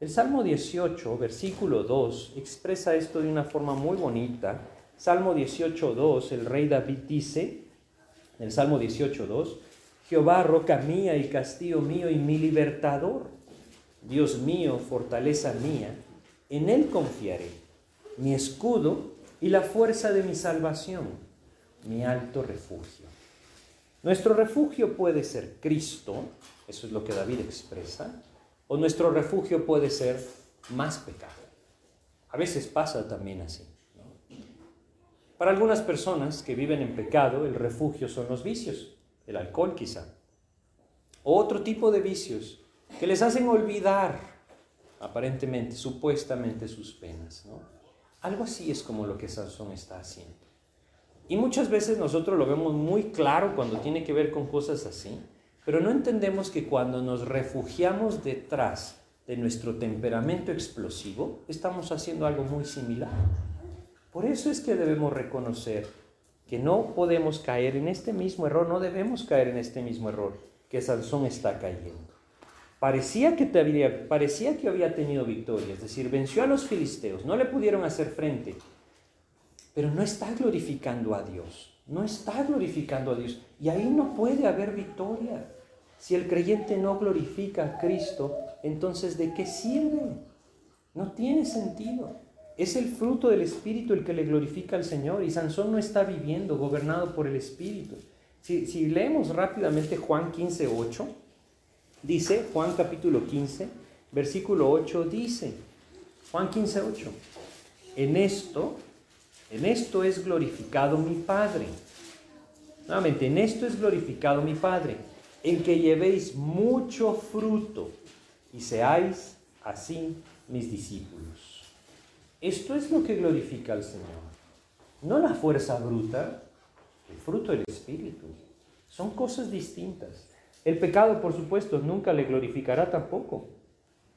El Salmo 18, versículo 2, expresa esto de una forma muy bonita. Salmo 18, 2, el rey David dice, el Salmo 18, 2, Jehová, roca mía y castillo mío y mi libertador, Dios mío, fortaleza mía, en él confiaré mi escudo y la fuerza de mi salvación, mi alto refugio. Nuestro refugio puede ser Cristo, eso es lo que David expresa, o nuestro refugio puede ser más pecado. A veces pasa también así. Para algunas personas que viven en pecado, el refugio son los vicios, el alcohol quizá, o otro tipo de vicios que les hacen olvidar aparentemente, supuestamente sus penas. Algo así es como lo que Sansón está haciendo. Y muchas veces nosotros lo vemos muy claro cuando tiene que ver con cosas así, pero no entendemos que cuando nos refugiamos detrás de nuestro temperamento explosivo, estamos haciendo algo muy similar. Por eso es que debemos reconocer que no podemos caer en este mismo error, no debemos caer en este mismo error que Sansón está cayendo parecía que, había, parecía que había tenido victoria, es decir, venció a los filisteos, no le pudieron hacer frente, pero no está glorificando a Dios, no está glorificando a Dios, y ahí no puede haber victoria. Si el creyente no glorifica a Cristo, entonces ¿de qué sirve? No tiene sentido. Es el fruto del Espíritu el que le glorifica al Señor y Sansón no está viviendo gobernado por el Espíritu. Si, si leemos rápidamente Juan 15, 8, Dice Juan capítulo 15, versículo 8, dice, Juan 15, 8, en esto, en esto es glorificado mi Padre. Nuevamente, en esto es glorificado mi Padre, en que llevéis mucho fruto y seáis así mis discípulos. Esto es lo que glorifica al Señor. No la fuerza bruta, el fruto del Espíritu. Son cosas distintas. El pecado, por supuesto, nunca le glorificará tampoco.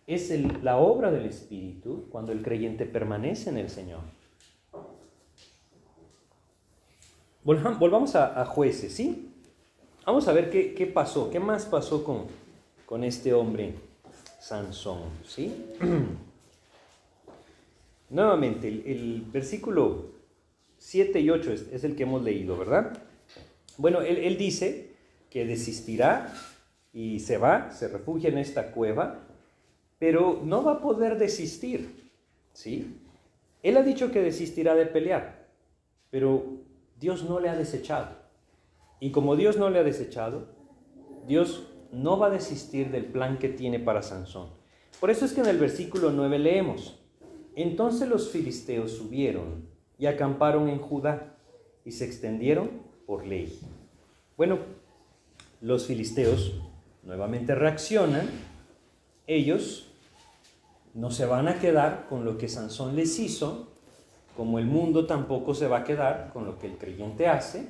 Es la obra del Espíritu cuando el creyente permanece en el Señor. volvamos a, jueces, ¿sí? Vamos a ver qué, pasó, qué más pasó con, con este hombre Sansón, ¿sí? (clears throat) Nuevamente, el, versículo 7 y 8 es, el que hemos leído, ¿verdad? Bueno, él dice que desistirá y se va, se refugia en esta cueva, pero no va a poder desistir, ¿sí? Él ha dicho que desistirá de pelear, pero Dios no le ha desechado. Y como Dios no le ha desechado, Dios no va a desistir del plan que tiene para Sansón. Por eso es que en el versículo 9 leemos, entonces los filisteos subieron y acamparon en Judá y se extendieron por ley. Bueno, los filisteos nuevamente reaccionan, ellos no se van a quedar con lo que Sansón les hizo, como el mundo tampoco se va a quedar con lo que el creyente hace,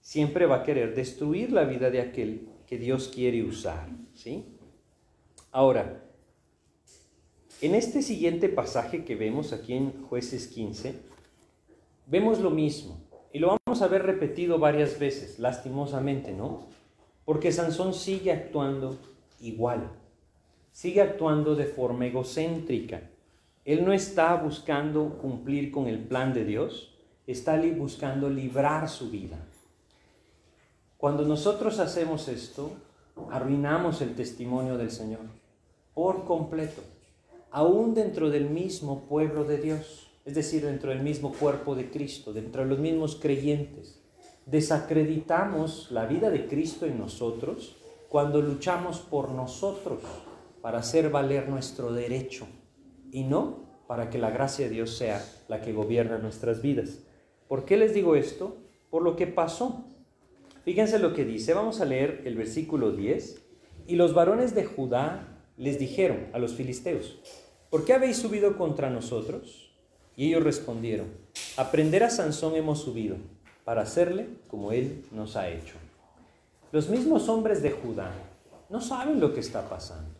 siempre va a querer destruir la vida de aquel que Dios quiere usar, ¿sí? Ahora, en este siguiente pasaje que vemos aquí en Jueces 15, vemos lo mismo y lo vamos a ver repetido varias veces, lastimosamente, ¿no? Porque Sansón sigue actuando igual, sigue actuando de forma egocéntrica. Él no está buscando cumplir con el plan de Dios, está buscando librar su vida. Cuando nosotros hacemos esto, arruinamos el testimonio del Señor por completo aún dentro del mismo pueblo de Dios, es decir, dentro del mismo cuerpo de Cristo, dentro de los mismos creyentes. Desacreditamos la vida de Cristo en nosotros cuando luchamos por nosotros para hacer valer nuestro derecho y no para que la gracia de Dios sea la que gobierna nuestras vidas. ¿Por qué les digo esto? Por lo que pasó. Fíjense lo que dice, vamos a leer el versículo 10. Y los varones de Judá les dijeron a los filisteos, ¿por qué habéis subido contra nosotros? Y ellos respondieron, aprender a Sansón hemos subido, para hacerle como él nos ha hecho. Los mismos hombres de Judá no saben lo que está pasando.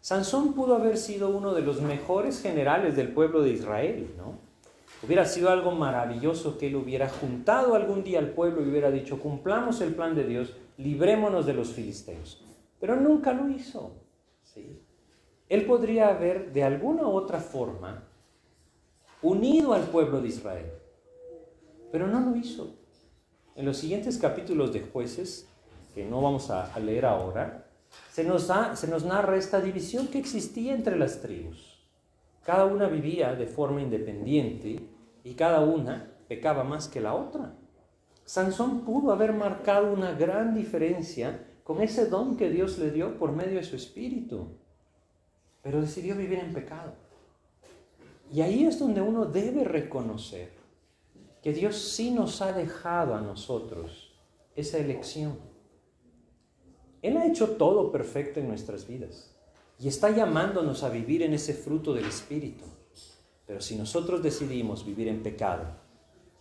Sansón pudo haber sido uno de los mejores generales del pueblo de Israel, ¿no? Hubiera sido algo maravilloso que él hubiera juntado algún día al pueblo y hubiera dicho, cumplamos el plan de Dios, librémonos de los filisteos. Pero nunca lo hizo. ¿sí? él podría haber de alguna u otra forma unido al pueblo de Israel, pero no lo hizo. En los siguientes capítulos de jueces, que no vamos a, leer ahora, se nos, se nos narra esta división que existía entre las tribus. Cada una vivía de forma independiente y cada una pecaba más que la otra. Sansón pudo haber marcado una gran diferencia con ese don que Dios le dio por medio de su espíritu pero decidió vivir en pecado. Y ahí es donde uno debe reconocer que Dios sí nos ha dejado a nosotros esa elección. Él ha hecho todo perfecto en nuestras vidas y está llamándonos a vivir en ese fruto del Espíritu. Pero si nosotros decidimos vivir en pecado,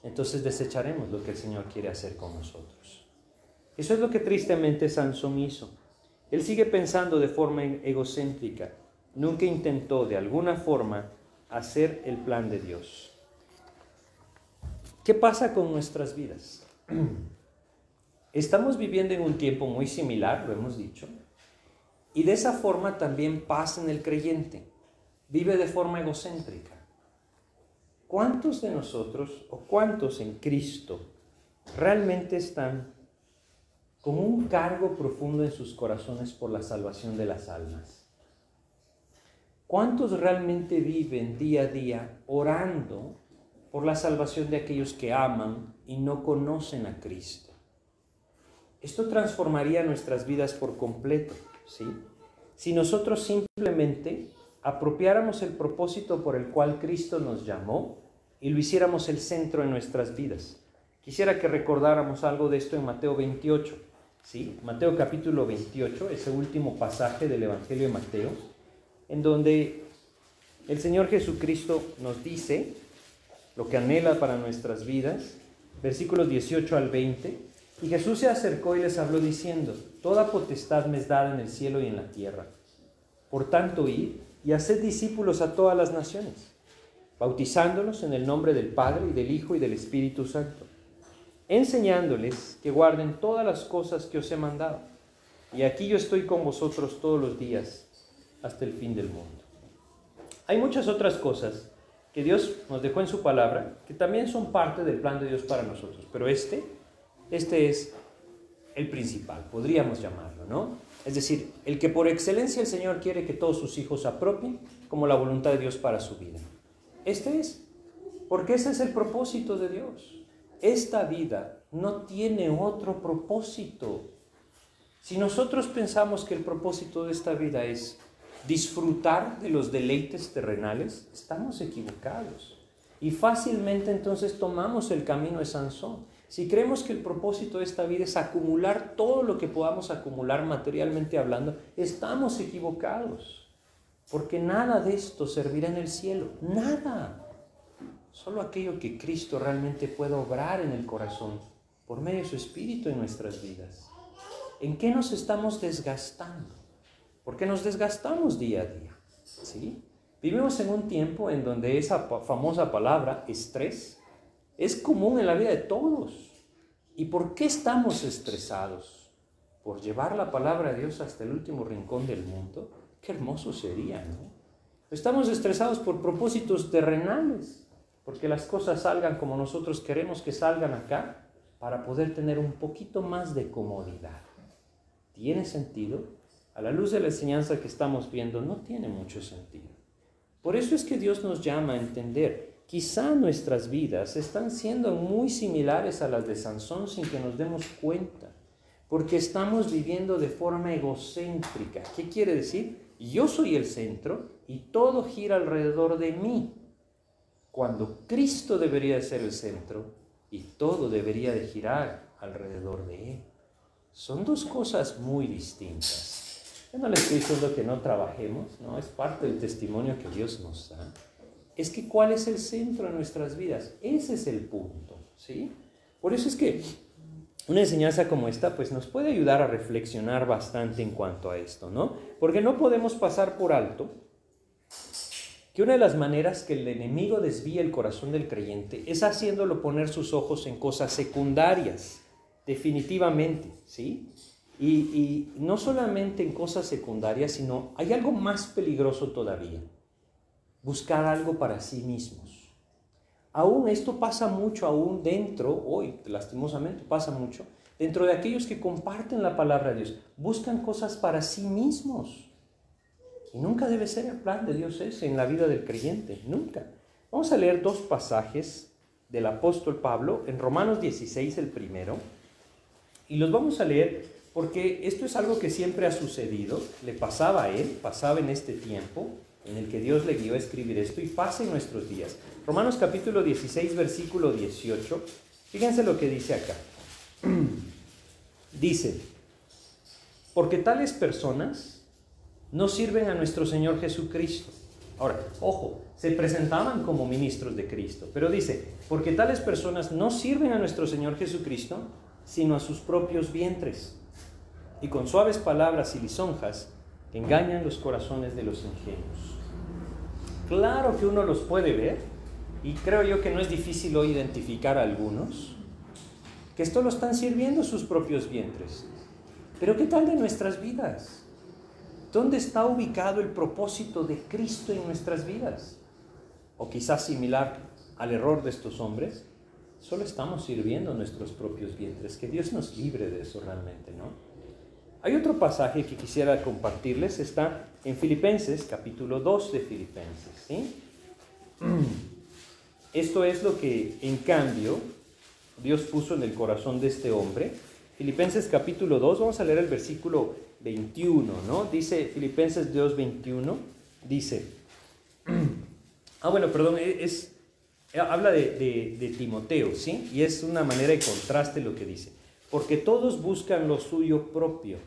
entonces desecharemos lo que el Señor quiere hacer con nosotros. Eso es lo que tristemente Sansón hizo. Él sigue pensando de forma egocéntrica nunca intentó de alguna forma hacer el plan de Dios. ¿Qué pasa con nuestras vidas? (clears throat) Estamos viviendo en un tiempo muy similar, lo hemos dicho, y de esa forma también pasa en el creyente. Vive de forma egocéntrica. ¿Cuántos de nosotros o cuántos en Cristo realmente están con un cargo profundo en sus corazones por la salvación de las almas? ¿Cuántos realmente viven día a día orando por la salvación de aquellos que aman y no conocen a Cristo? Esto transformaría nuestras vidas por completo, ¿sí? Si nosotros simplemente apropiáramos el propósito por el cual Cristo nos llamó y lo hiciéramos el centro de nuestras vidas. Quisiera que recordáramos algo de esto en Mateo 28, ¿sí? Mateo capítulo 28, ese último pasaje del Evangelio de Mateo en donde el Señor Jesucristo nos dice lo que anhela para nuestras vidas, versículos 18 al 20, y Jesús se acercó y les habló diciendo, Toda potestad me es dada en el cielo y en la tierra. Por tanto, id y haced discípulos a todas las naciones, bautizándolos en el nombre del Padre y del Hijo y del Espíritu Santo, enseñándoles que guarden todas las cosas que os he mandado. Y aquí yo estoy con vosotros todos los días hasta el fin del mundo. Hay muchas otras cosas que Dios nos dejó en su palabra que también son parte del plan de Dios para nosotros, pero este, este es el principal, podríamos llamarlo, ¿no? Es decir, el que por excelencia el Señor quiere que todos sus hijos apropien como la voluntad de Dios para su vida. Este es, porque ese es el propósito de Dios. Esta vida no tiene otro propósito. Si nosotros pensamos que el propósito de esta vida es disfrutar de los deleites terrenales, estamos equivocados. Y fácilmente entonces tomamos el camino de Sansón. Si creemos que el propósito de esta vida es acumular todo lo que podamos acumular materialmente hablando, estamos equivocados. Porque nada de esto servirá en el cielo. Nada. Solo aquello que Cristo realmente puede obrar en el corazón por medio de su Espíritu en nuestras vidas. ¿En qué nos estamos desgastando? Porque nos desgastamos día a día. ¿sí? Vivimos en un tiempo en donde esa famosa palabra, estrés, es común en la vida de todos. ¿Y por qué estamos estresados? ¿Por llevar la palabra de Dios hasta el último rincón del mundo? Qué hermoso sería, ¿no? Estamos estresados por propósitos terrenales, porque las cosas salgan como nosotros queremos que salgan acá, para poder tener un poquito más de comodidad. ¿Tiene sentido? A la luz de la enseñanza que estamos viendo, no tiene mucho sentido. Por eso es que Dios nos llama a entender, quizá nuestras vidas están siendo muy similares a las de Sansón sin que nos demos cuenta, porque estamos viviendo de forma egocéntrica. ¿Qué quiere decir? Yo soy el centro y todo gira alrededor de mí, cuando Cristo debería ser el centro y todo debería de girar alrededor de Él. Son dos cosas muy distintas. Yo no le estoy diciendo que no trabajemos, ¿no? Es parte del testimonio que Dios nos da. Es que cuál es el centro de nuestras vidas. Ese es el punto, ¿sí? Por eso es que una enseñanza como esta pues nos puede ayudar a reflexionar bastante en cuanto a esto, ¿no? Porque no podemos pasar por alto que una de las maneras que el enemigo desvía el corazón del creyente es haciéndolo poner sus ojos en cosas secundarias, definitivamente, ¿sí? Y, no solamente en cosas secundarias, sino hay algo más peligroso todavía, buscar algo para sí mismos. Aún esto pasa mucho, aún dentro, hoy lastimosamente pasa mucho, dentro de aquellos que comparten la palabra de Dios, buscan cosas para sí mismos. Y nunca debe ser el plan de Dios ese en la vida del creyente, nunca. Vamos a leer dos pasajes del apóstol Pablo, en Romanos 16 el primero, y los vamos a leer porque esto es algo que siempre ha sucedido, le pasaba a él, pasaba en este tiempo en el que Dios le guió a escribir esto y pasa nuestros días. Romanos capítulo 16, versículo 18, fíjense lo que dice acá. (clears throat) dice, porque tales personas no sirven a nuestro Señor Jesucristo. Ahora, ojo, se presentaban como ministros de Cristo, pero dice, porque tales personas no sirven a nuestro Señor Jesucristo, sino a sus propios vientres y con suaves palabras y lisonjas engañan los corazones de los ingenuos. Claro que uno los puede ver y creo yo que no es difícil hoy identificar a algunos que esto lo están sirviendo sus propios vientres. Pero ¿qué tal de nuestras vidas? ¿Dónde está ubicado el propósito de Cristo en nuestras vidas? O quizás similar al error de estos hombres, solo estamos sirviendo nuestros propios vientres. Que Dios nos libre de eso realmente, ¿no? Hay otro pasaje que quisiera compartirles, está en Filipenses, capítulo 2 de Filipenses. (clears throat) Esto es lo que, en cambio, Dios puso en el corazón de este hombre. Filipenses capítulo 2, vamos a leer el versículo 21, ¿no? Dice Filipenses 2, 21, dice, (clears throat) ah, bueno, perdón, e, es, habla de, de, de Timoteo, ¿sí? Y es una manera de contraste lo que dice porque todos buscan lo suyo propio,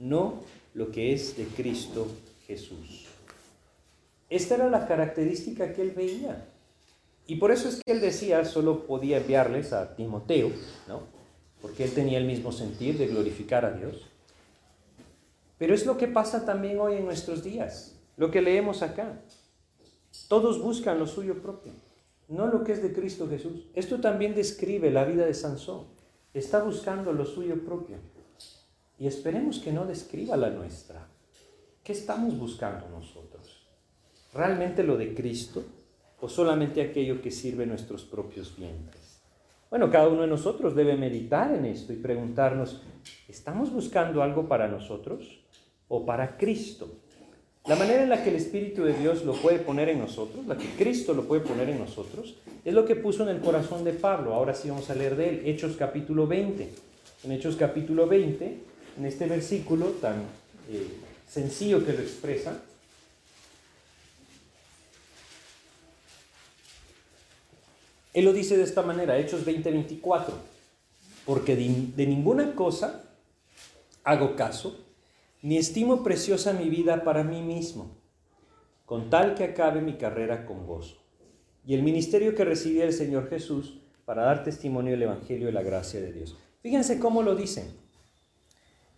no lo que es de Cristo Jesús. Esta era la característica que él veía. Y por eso es que él decía, solo podía enviarles a Timoteo, ¿no? Porque él tenía el mismo sentir de glorificar a Dios. Pero es lo que pasa también hoy en nuestros días, lo que leemos acá. Todos buscan lo suyo propio, no lo que es de Cristo Jesús. Esto también describe la vida de Sansón. Está buscando lo suyo propio. Y esperemos que no describa la nuestra. ¿Qué estamos buscando nosotros? ¿Realmente lo de Cristo o solamente aquello que sirve nuestros propios vientres? Bueno, cada uno de nosotros debe meditar en esto y preguntarnos, ¿estamos buscando algo para nosotros o para Cristo? La manera en la que el Espíritu de Dios lo puede poner en nosotros, la que Cristo lo puede poner en nosotros, es lo que puso en el corazón de Pablo. Ahora sí vamos a leer de él, Hechos capítulo 20. En Hechos capítulo 20, en este versículo tan eh, sencillo que lo expresa, él lo dice de esta manera, Hechos 20, 24, porque de ninguna cosa hago caso ni estimo preciosa mi vida para mí mismo, con tal que acabe mi carrera con gozo, y el ministerio que recibí del Señor Jesús para dar testimonio del Evangelio de la gracia de Dios. Fíjense cómo lo dicen,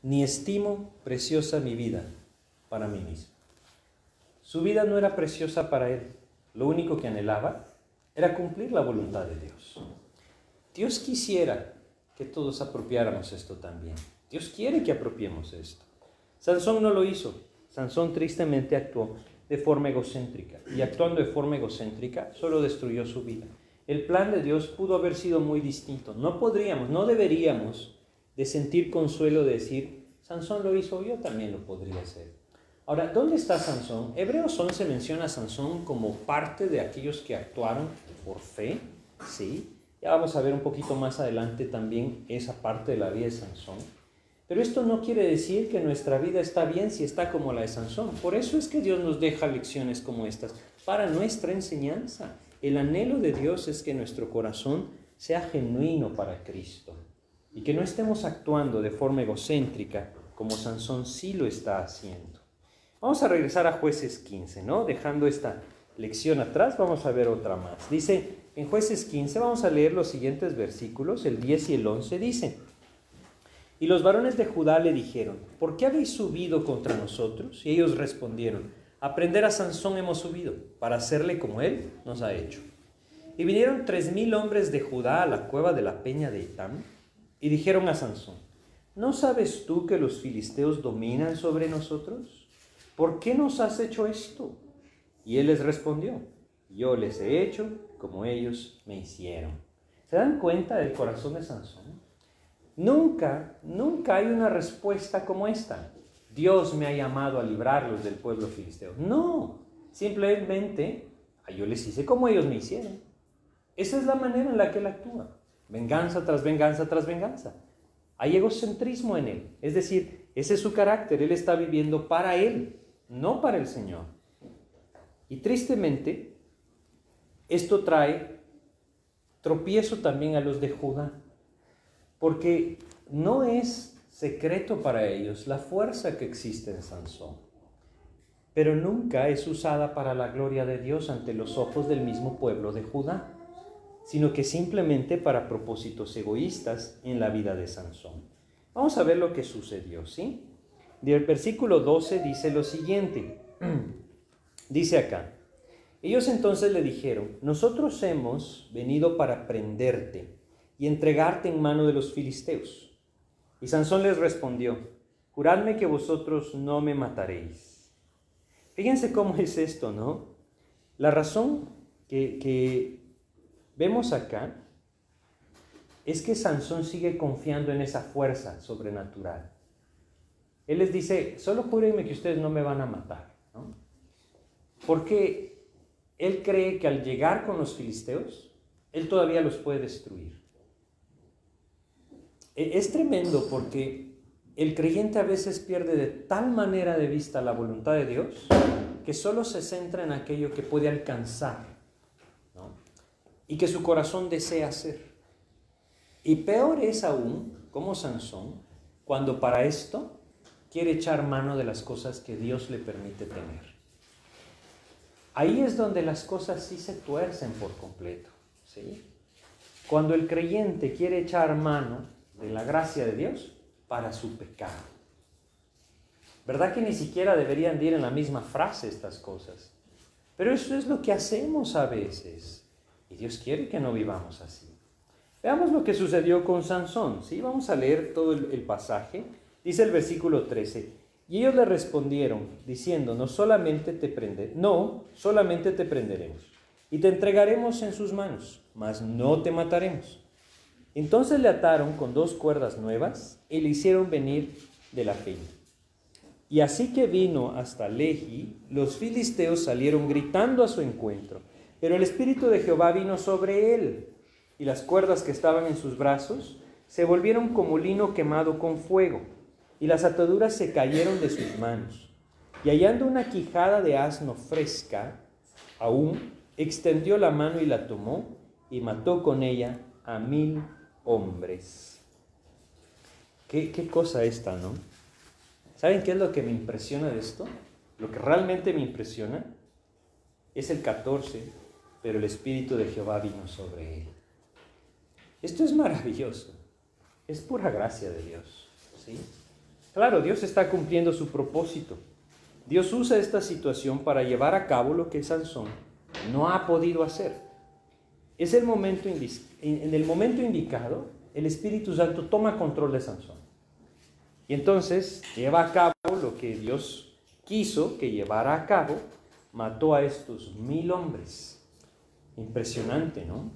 ni estimo preciosa mi vida para mí mismo. Su vida no era preciosa para él, lo único que anhelaba era cumplir la voluntad de Dios. Dios quisiera que todos apropiáramos esto también. Dios quiere que apropiemos esto. Sansón no lo hizo. Sansón tristemente actuó de forma egocéntrica y actuando de forma egocéntrica solo destruyó su vida. El plan de Dios pudo haber sido muy distinto. No podríamos, no deberíamos de sentir consuelo de decir, Sansón lo hizo, yo también lo podría hacer. Ahora, ¿dónde está Sansón? Hebreos 11 menciona a Sansón como parte de aquellos que actuaron por fe, ¿sí? Ya vamos a ver un poquito más adelante también esa parte de la vida de Sansón. Pero esto no quiere decir que nuestra vida está bien si está como la de Sansón. Por eso es que Dios nos deja lecciones como estas, para nuestra enseñanza. El anhelo de Dios es que nuestro corazón sea genuino para Cristo y que no estemos actuando de forma egocéntrica como Sansón sí lo está haciendo. Vamos a regresar a jueces 15, ¿no? Dejando esta lección atrás, vamos a ver otra más. Dice, en jueces 15 vamos a leer los siguientes versículos, el 10 y el 11 dice, y los varones de Judá le dijeron, ¿por qué habéis subido contra nosotros? Y ellos respondieron, a prender a Sansón hemos subido, para hacerle como él nos ha hecho. Y vinieron tres mil hombres de Judá a la cueva de la peña de Etam, y dijeron a Sansón, ¿no sabes tú que los filisteos dominan sobre nosotros? ¿Por qué nos has hecho esto? Y él les respondió, yo les he hecho como ellos me hicieron. ¿Se dan cuenta del corazón de Sansón? Nunca, nunca hay una respuesta como esta. Dios me ha llamado a librarlos del pueblo filisteo. No, simplemente yo les hice como ellos me hicieron. Esa es la manera en la que él actúa. Venganza tras venganza tras venganza. Hay egocentrismo en él. Es decir, ese es su carácter. Él está viviendo para él, no para el Señor. Y tristemente, esto trae tropiezo también a los de Judá porque no es secreto para ellos la fuerza que existe en Sansón, pero nunca es usada para la gloria de Dios ante los ojos del mismo pueblo de Judá, sino que simplemente para propósitos egoístas en la vida de Sansón. Vamos a ver lo que sucedió, ¿sí? Del versículo 12 dice lo siguiente, (clears throat) dice acá, ellos entonces le dijeron, nosotros hemos venido para prenderte y entregarte en mano de los filisteos. Y Sansón les respondió, juradme que vosotros no me mataréis. Fíjense cómo es esto, ¿no? La razón que, que vemos acá es que Sansón sigue confiando en esa fuerza sobrenatural. Él les dice, solo júrenme que ustedes no me van a matar. Porque él cree que al llegar con los filisteos, él todavía los puede destruir. E-, es tremendo porque el creyente a veces pierde de tal manera de vista la voluntad de Dios que solo se centra en aquello que puede alcanzar y que su corazón desea hacer. Y peor es aún, como Sansón, cuando para esto quiere echar mano de las cosas que Dios le permite tener. Ahí es donde las cosas sí se tuercen por completo. ¿sí? Cuando el creyente quiere echar mano de la gracia de Dios para su pecado. ¿Verdad que ni siquiera deberían ir en la misma frase estas cosas? Pero eso es lo que hacemos a veces. Y Dios quiere que no vivamos así. Veamos lo que sucedió con Sansón. ¿sí? Vamos a leer todo el, pasaje. Dice el versículo 13. Y ellos le respondieron, diciendo, no solamente te prende, no, solamente te prenderemos, y te entregaremos en sus manos, mas no te mataremos. Entonces le ataron con dos cuerdas nuevas y le hicieron venir de la peña. Y así que vino hasta Lehi, los filisteos salieron gritando a su encuentro, pero el Espíritu de Jehová vino sobre él, y las cuerdas que estaban en sus brazos se volvieron como lino quemado con fuego, y las ataduras se cayeron de sus manos. Y hallando una quijada de asno fresca, aún extendió la mano y la tomó, y mató con ella a mil hombres. ¿Qué, qué cosa esta, no? ¿Saben qué es lo que me impresiona de esto? Lo que realmente me impresiona es el 14, pero el Espíritu de Jehová vino sobre él. Esto es maravilloso. Es pura gracia de Dios. ¿sí? Claro, Dios está cumpliendo su propósito. Dios usa esta situación para llevar a cabo lo que Sansón no ha podido hacer. Es el momento en el momento indicado, el Espíritu Santo toma control de Sansón. Y entonces lleva a cabo lo que Dios quiso que llevara a cabo, mató a estos mil hombres. Impresionante, ¿no?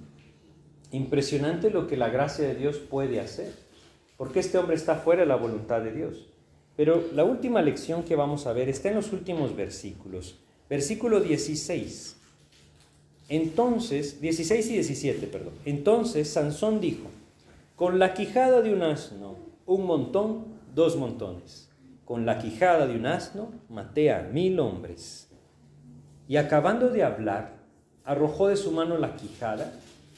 Impresionante lo que la gracia de Dios puede hacer, porque este hombre está fuera de la voluntad de Dios. Pero la última lección que vamos a ver está en los últimos versículos. Versículo 16. Entonces, 16 y 17, perdón. Entonces Sansón dijo, con la quijada de un asno, un montón, dos montones. Con la quijada de un asno, maté a mil hombres. Y acabando de hablar, arrojó de su mano la quijada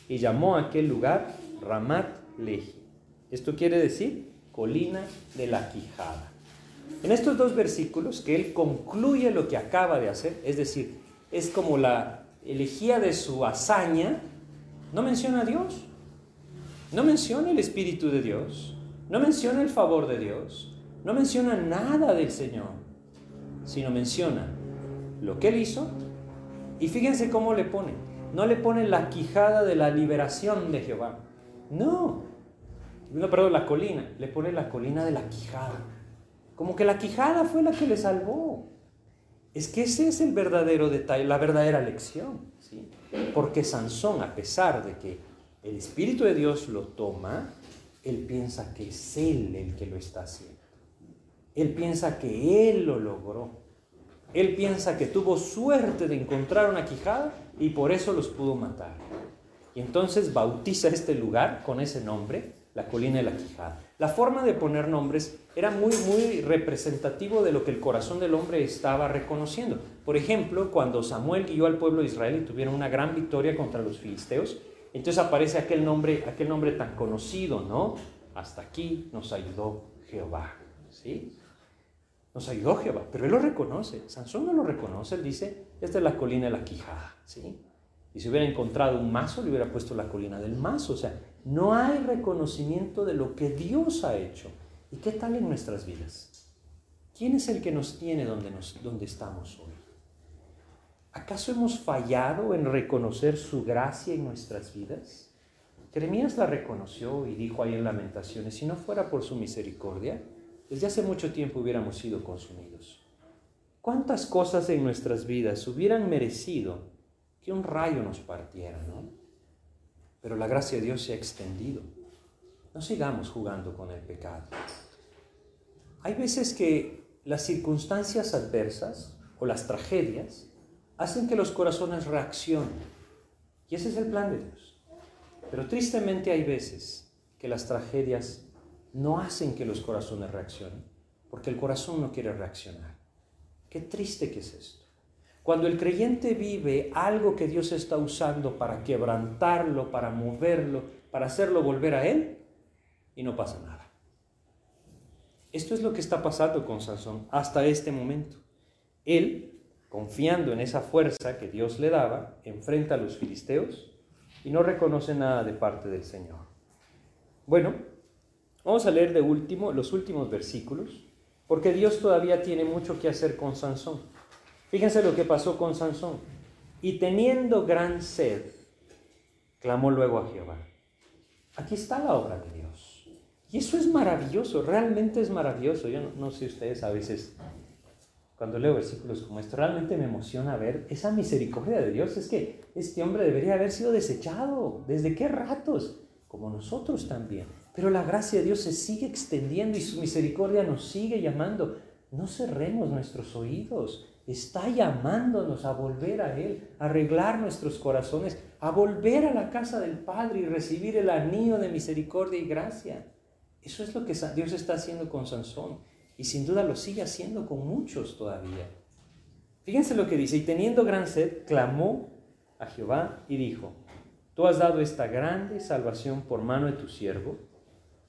y llamó a aquel lugar Ramat Lehi. Esto quiere decir colina de la quijada. En estos dos versículos que él concluye lo que acaba de hacer, es decir, es como la elegía de su hazaña, no menciona a Dios, no menciona el Espíritu de Dios, no menciona el favor de Dios, no menciona nada del Señor, sino menciona lo que él hizo y fíjense cómo le pone. No le pone la quijada de la liberación de Jehová. No. No, perdón, la colina. Le pone la colina de la quijada. Como que la quijada fue la que le salvó. Es que ese es el verdadero detalle, la verdadera lección. ¿sí? Porque Sansón, a pesar de que el Espíritu de Dios lo toma, él piensa que es él el que lo está haciendo. Él piensa que él lo logró. Él piensa que tuvo suerte de encontrar una quijada y por eso los pudo matar. Y entonces bautiza este lugar con ese nombre, la colina de la quijada. La forma de poner nombres era muy, muy representativo de lo que el corazón del hombre estaba reconociendo. Por ejemplo, cuando Samuel guió al pueblo de Israel y tuvieron una gran victoria contra los filisteos, entonces aparece aquel nombre, aquel nombre tan conocido, ¿no? Hasta aquí nos ayudó Jehová, ¿sí? Nos ayudó Jehová, pero él lo reconoce. Sansón no lo reconoce, él dice, es la colina de la quijada, ¿sí? Y si hubiera encontrado un mazo, le hubiera puesto la colina del mazo. O sea, no hay reconocimiento de lo que Dios ha hecho. ¿Y qué tal en nuestras vidas? ¿Quién es el que nos tiene donde, donde estamos hoy? ¿Acaso hemos fallado en reconocer su gracia en nuestras vidas? Jeremías la reconoció y dijo ahí en Lamentaciones, si no fuera por su misericordia, desde hace mucho tiempo hubiéramos sido consumidos. ¿Cuántas cosas en nuestras vidas hubieran merecido que un rayo nos partiera, no? Pero la gracia de Dios se ha extendido. No sigamos jugando con el pecado. Hay veces que las circunstancias adversas o las tragedias hacen que los corazones reaccionen. Y ese es el plan de Dios. Pero tristemente hay veces que las tragedias no hacen que los corazones reaccionen, porque el corazón no quiere reaccionar. Qué triste que es esto. Cuando el creyente vive algo que Dios está usando para quebrantarlo, para moverlo, para hacerlo volver a Él, y no pasa nada. Esto es lo que está pasando con Sansón hasta este momento. Él, confiando en esa fuerza que Dios le daba, enfrenta a los filisteos y no reconoce nada de parte del Señor. Bueno, vamos a leer de último los últimos versículos, porque Dios todavía tiene mucho que hacer con Sansón. Fíjense lo que pasó con Sansón. Y teniendo gran sed, clamó luego a Jehová. Aquí está la obra de Dios. Y eso es maravilloso, realmente es maravilloso. Yo no, sé ustedes a veces, cuando leo versículos como esto, realmente me emociona ver esa misericordia de Dios. Es que este hombre debería haber sido desechado. ¿Desde qué ratos? Como nosotros también. Pero la gracia de Dios se sigue extendiendo y su misericordia nos sigue llamando. No cerremos nuestros oídos. Está llamándonos a volver a Él, a arreglar nuestros corazones, a volver a la casa del Padre y recibir el anillo de misericordia y gracia. Eso es lo que Dios está haciendo con Sansón y sin duda lo sigue haciendo con muchos todavía. Fíjense lo que dice, y teniendo gran sed, clamó a Jehová y dijo, Tú has dado esta grande salvación por mano de tu siervo,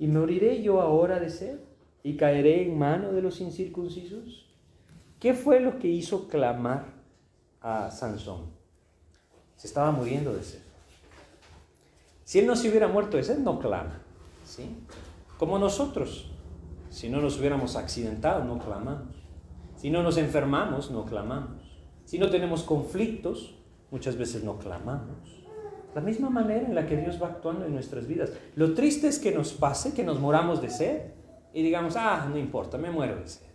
y moriré yo ahora de sed, y caeré en mano de los incircuncisos. ¿Qué fue lo que hizo clamar a Sansón? Se estaba muriendo de sed. Si él no se hubiera muerto de sed, no clama. ¿sí? Como nosotros. Si no nos hubiéramos accidentado, no clamamos. Si no nos enfermamos, no clamamos. Si no tenemos conflictos, muchas veces no clamamos. La misma manera en la que Dios va actuando en nuestras vidas. Lo triste es que nos pase, que nos moramos de sed y digamos, ah, no importa, me muero de sed.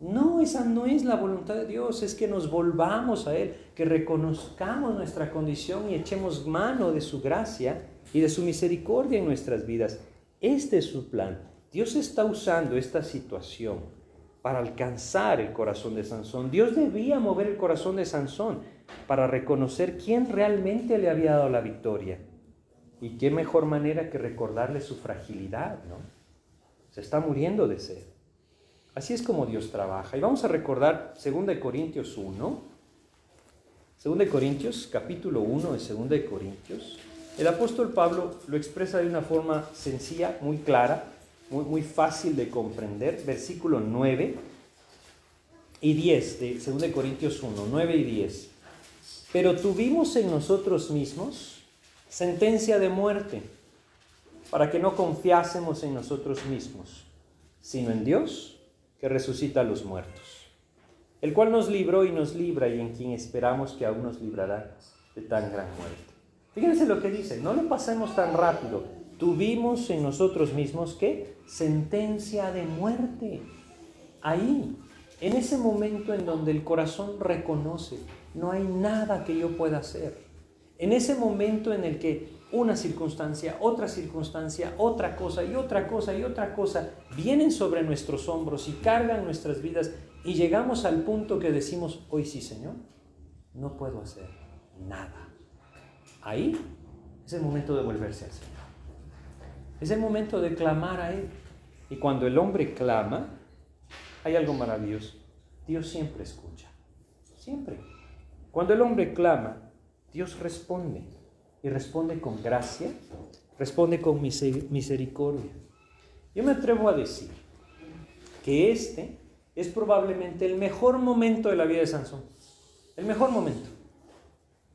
No, esa no es la voluntad de Dios, es que nos volvamos a Él, que reconozcamos nuestra condición y echemos mano de su gracia y de su misericordia en nuestras vidas. Este es su plan. Dios está usando esta situación para alcanzar el corazón de Sansón. Dios debía mover el corazón de Sansón para reconocer quién realmente le había dado la victoria. Y qué mejor manera que recordarle su fragilidad, ¿no? Se está muriendo de sed. Así es como Dios trabaja. Y vamos a recordar 2 Corintios 1. 2 Corintios, capítulo 1 de 2 Corintios. El apóstol Pablo lo expresa de una forma sencilla, muy clara, muy, muy fácil de comprender. Versículo 9 y 10 de 2 Corintios 1, 9 y 10. Pero tuvimos en nosotros mismos sentencia de muerte, para que no confiásemos en nosotros mismos, sino en Dios que resucita a los muertos, el cual nos libró y nos libra y en quien esperamos que aún nos librará de tan gran muerte. Fíjense lo que dice, no lo pasemos tan rápido. Tuvimos en nosotros mismos que sentencia de muerte. Ahí, en ese momento en donde el corazón reconoce, no hay nada que yo pueda hacer. En ese momento en el que una circunstancia, otra circunstancia, otra cosa y otra cosa y otra cosa vienen sobre nuestros hombros y cargan nuestras vidas y llegamos al punto que decimos, hoy sí Señor, no puedo hacer nada. Ahí es el momento de volverse al Señor. Es el momento de clamar a Él. Y cuando el hombre clama, hay algo maravilloso. Dios siempre escucha. Siempre. Cuando el hombre clama, Dios responde y responde con gracia, responde con misericordia. Yo me atrevo a decir que este es probablemente el mejor momento de la vida de Sansón. El mejor momento.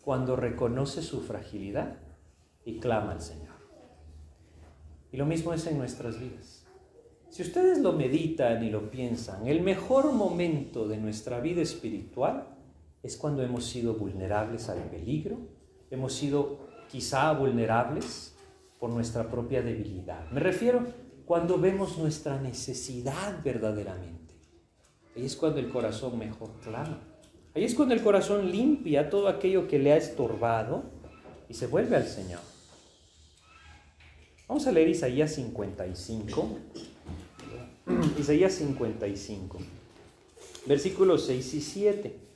Cuando reconoce su fragilidad y clama al Señor. Y lo mismo es en nuestras vidas. Si ustedes lo meditan y lo piensan, el mejor momento de nuestra vida espiritual es cuando hemos sido vulnerables al peligro, hemos sido quizá vulnerables por nuestra propia debilidad. Me refiero cuando vemos nuestra necesidad verdaderamente. Ahí es cuando el corazón mejor clama. Ahí es cuando el corazón limpia todo aquello que le ha estorbado y se vuelve al Señor. Vamos a leer Isaías 55. Isaías 55, versículos 6 y 7.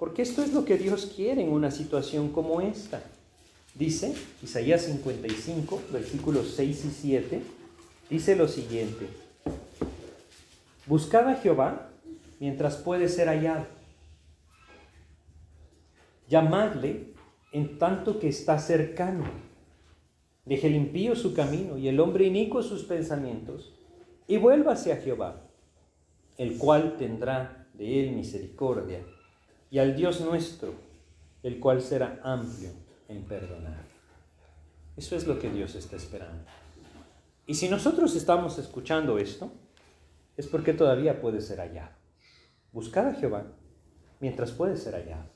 Porque esto es lo que Dios quiere en una situación como esta. Dice, Isaías 55, versículos 6 y 7, dice lo siguiente, Buscad a Jehová mientras puede ser hallado. Llamadle en tanto que está cercano. Deje el impío su camino y el hombre inicuo sus pensamientos, y vuélvase a Jehová, el cual tendrá de él misericordia, y al Dios nuestro, el cual será amplio en perdonar. Eso es lo que Dios está esperando. Y si nosotros estamos escuchando esto, es porque todavía puede ser hallado. Buscad a Jehová mientras puede ser hallado.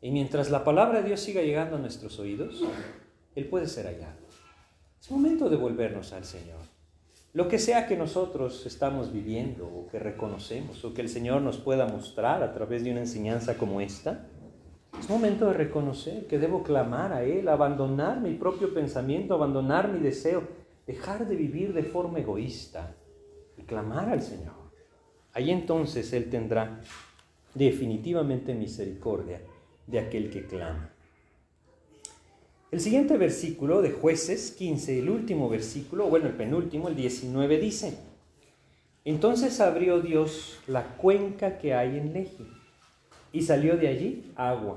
Y mientras la palabra de Dios siga llegando a nuestros oídos, Él puede ser hallado. Es momento de volvernos al Señor. Lo que sea que nosotros estamos viviendo o que reconocemos o que el Señor nos pueda mostrar a través de una enseñanza como esta, es momento de reconocer que debo clamar a Él, abandonar mi propio pensamiento, abandonar mi deseo, dejar de vivir de forma egoísta y clamar al Señor. Ahí entonces Él tendrá definitivamente misericordia de aquel que clama. El siguiente versículo de jueces 15, el último versículo, bueno, el penúltimo, el 19 dice, entonces abrió Dios la cuenca que hay en Leji y salió de allí agua.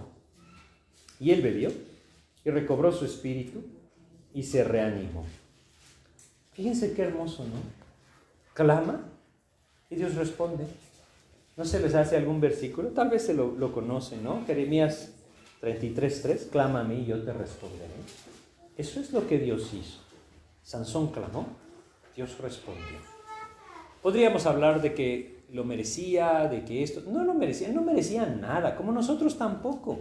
Y él bebió y recobró su espíritu y se reanimó. Fíjense qué hermoso, ¿no? Clama y Dios responde. ¿No se les hace algún versículo? Tal vez se lo, lo conocen, ¿no? Jeremías 33.3, clama a mí y yo te responderé. Eso es lo que Dios hizo. Sansón clamó, Dios respondió. Podríamos hablar de que lo merecía, de que esto, no lo merecía, no merecía nada, como nosotros tampoco.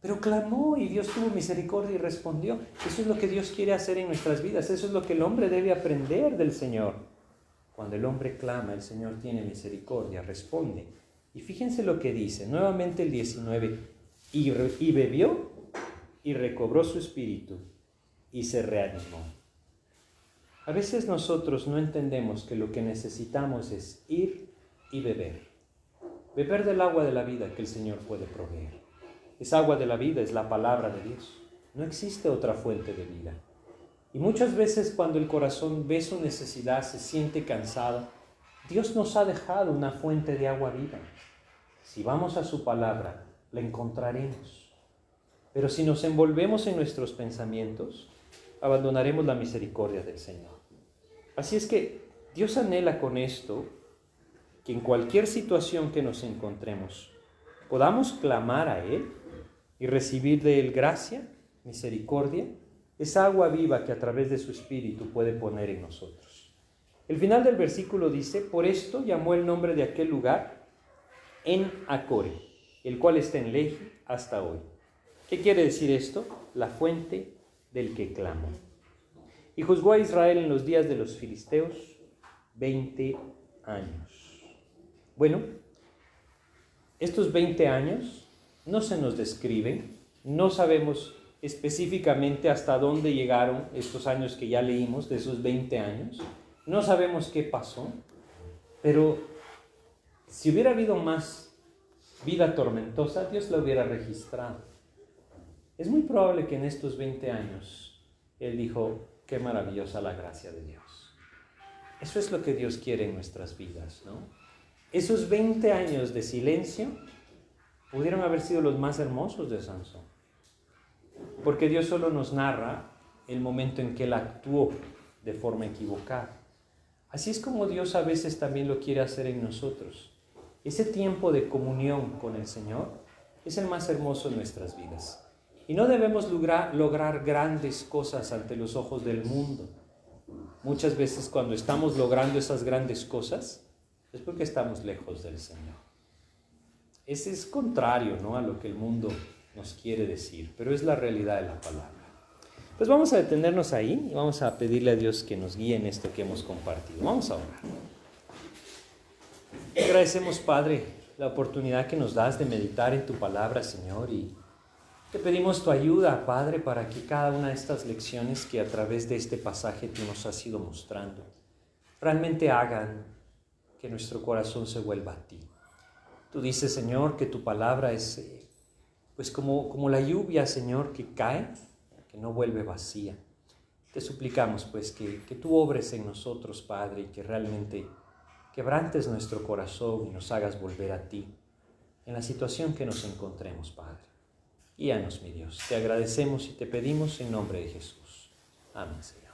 Pero clamó y Dios tuvo misericordia y respondió. Eso es lo que Dios quiere hacer en nuestras vidas. Eso es lo que el hombre debe aprender del Señor. Cuando el hombre clama, el Señor tiene misericordia, responde. Y fíjense lo que dice, nuevamente el 19, y, bebió y recobró su espíritu y se reanimó. A veces nosotros no entendemos que lo que necesitamos es ir y beber. Beber del agua de la vida que el Señor puede proveer. Esa agua de la vida es la palabra de Dios. No existe otra fuente de vida. Y muchas veces cuando el corazón ve su necesidad, se siente cansado, Dios nos ha dejado una fuente de agua viva. Si vamos a su palabra, la encontraremos. Pero si nos envolvemos en nuestros pensamientos, abandonaremos la misericordia del Señor. Así es que Dios anhela con esto que en cualquier situación que nos encontremos podamos clamar a Él y recibir de Él gracia, misericordia, esa agua viva que a través de su Espíritu puede poner en nosotros. El final del versículo dice, por esto llamó el nombre de aquel lugar en Acore, el cual está en Leji hasta hoy. ¿Qué quiere decir esto? La fuente del que clama. Y juzgó a Israel en los días de los filisteos 20 años. Bueno, estos 20 años no se nos describen, no sabemos específicamente hasta dónde llegaron estos años que ya leímos, de esos 20 años. No sabemos qué pasó, pero si hubiera habido más vida tormentosa, Dios la hubiera registrado. Es muy probable que en estos 20 años Él dijo, qué maravillosa la gracia de Dios. Eso es lo que Dios quiere en nuestras vidas, ¿no? Esos 20 años de silencio pudieron haber sido los más hermosos de Sansón. Porque Dios solo nos narra el momento en que él actuó de forma equivocada. Así es como Dios a veces también lo quiere hacer en nosotros. Ese tiempo de comunión con el Señor es el más hermoso en nuestras vidas. Y no debemos lograr, grandes cosas ante los ojos del mundo. Muchas veces cuando estamos logrando esas grandes cosas es porque estamos lejos del Señor. Ese es contrario ¿no? a lo que el mundo nos quiere decir, pero es la realidad de la palabra. Pues vamos a detenernos ahí y vamos a pedirle a Dios que nos guíe en esto que hemos compartido. Vamos a orar. Agradecemos, Padre, la oportunidad que nos das de meditar en tu palabra, Señor, y te pedimos tu ayuda, Padre, para que cada una de estas lecciones que a través de este pasaje tú nos has ido mostrando, realmente hagan que nuestro corazón se vuelva a ti. Tú dices, Señor, que tu palabra es eh, pues como, como la lluvia, Señor, que cae, que no vuelve vacía. Te suplicamos, pues, que, que tú obres en nosotros, Padre, y que realmente quebrantes nuestro corazón y nos hagas volver a ti en la situación que nos encontremos, Padre. Guíanos, mi Dios. Te agradecemos y te pedimos en nombre de Jesús. Amén, Señor.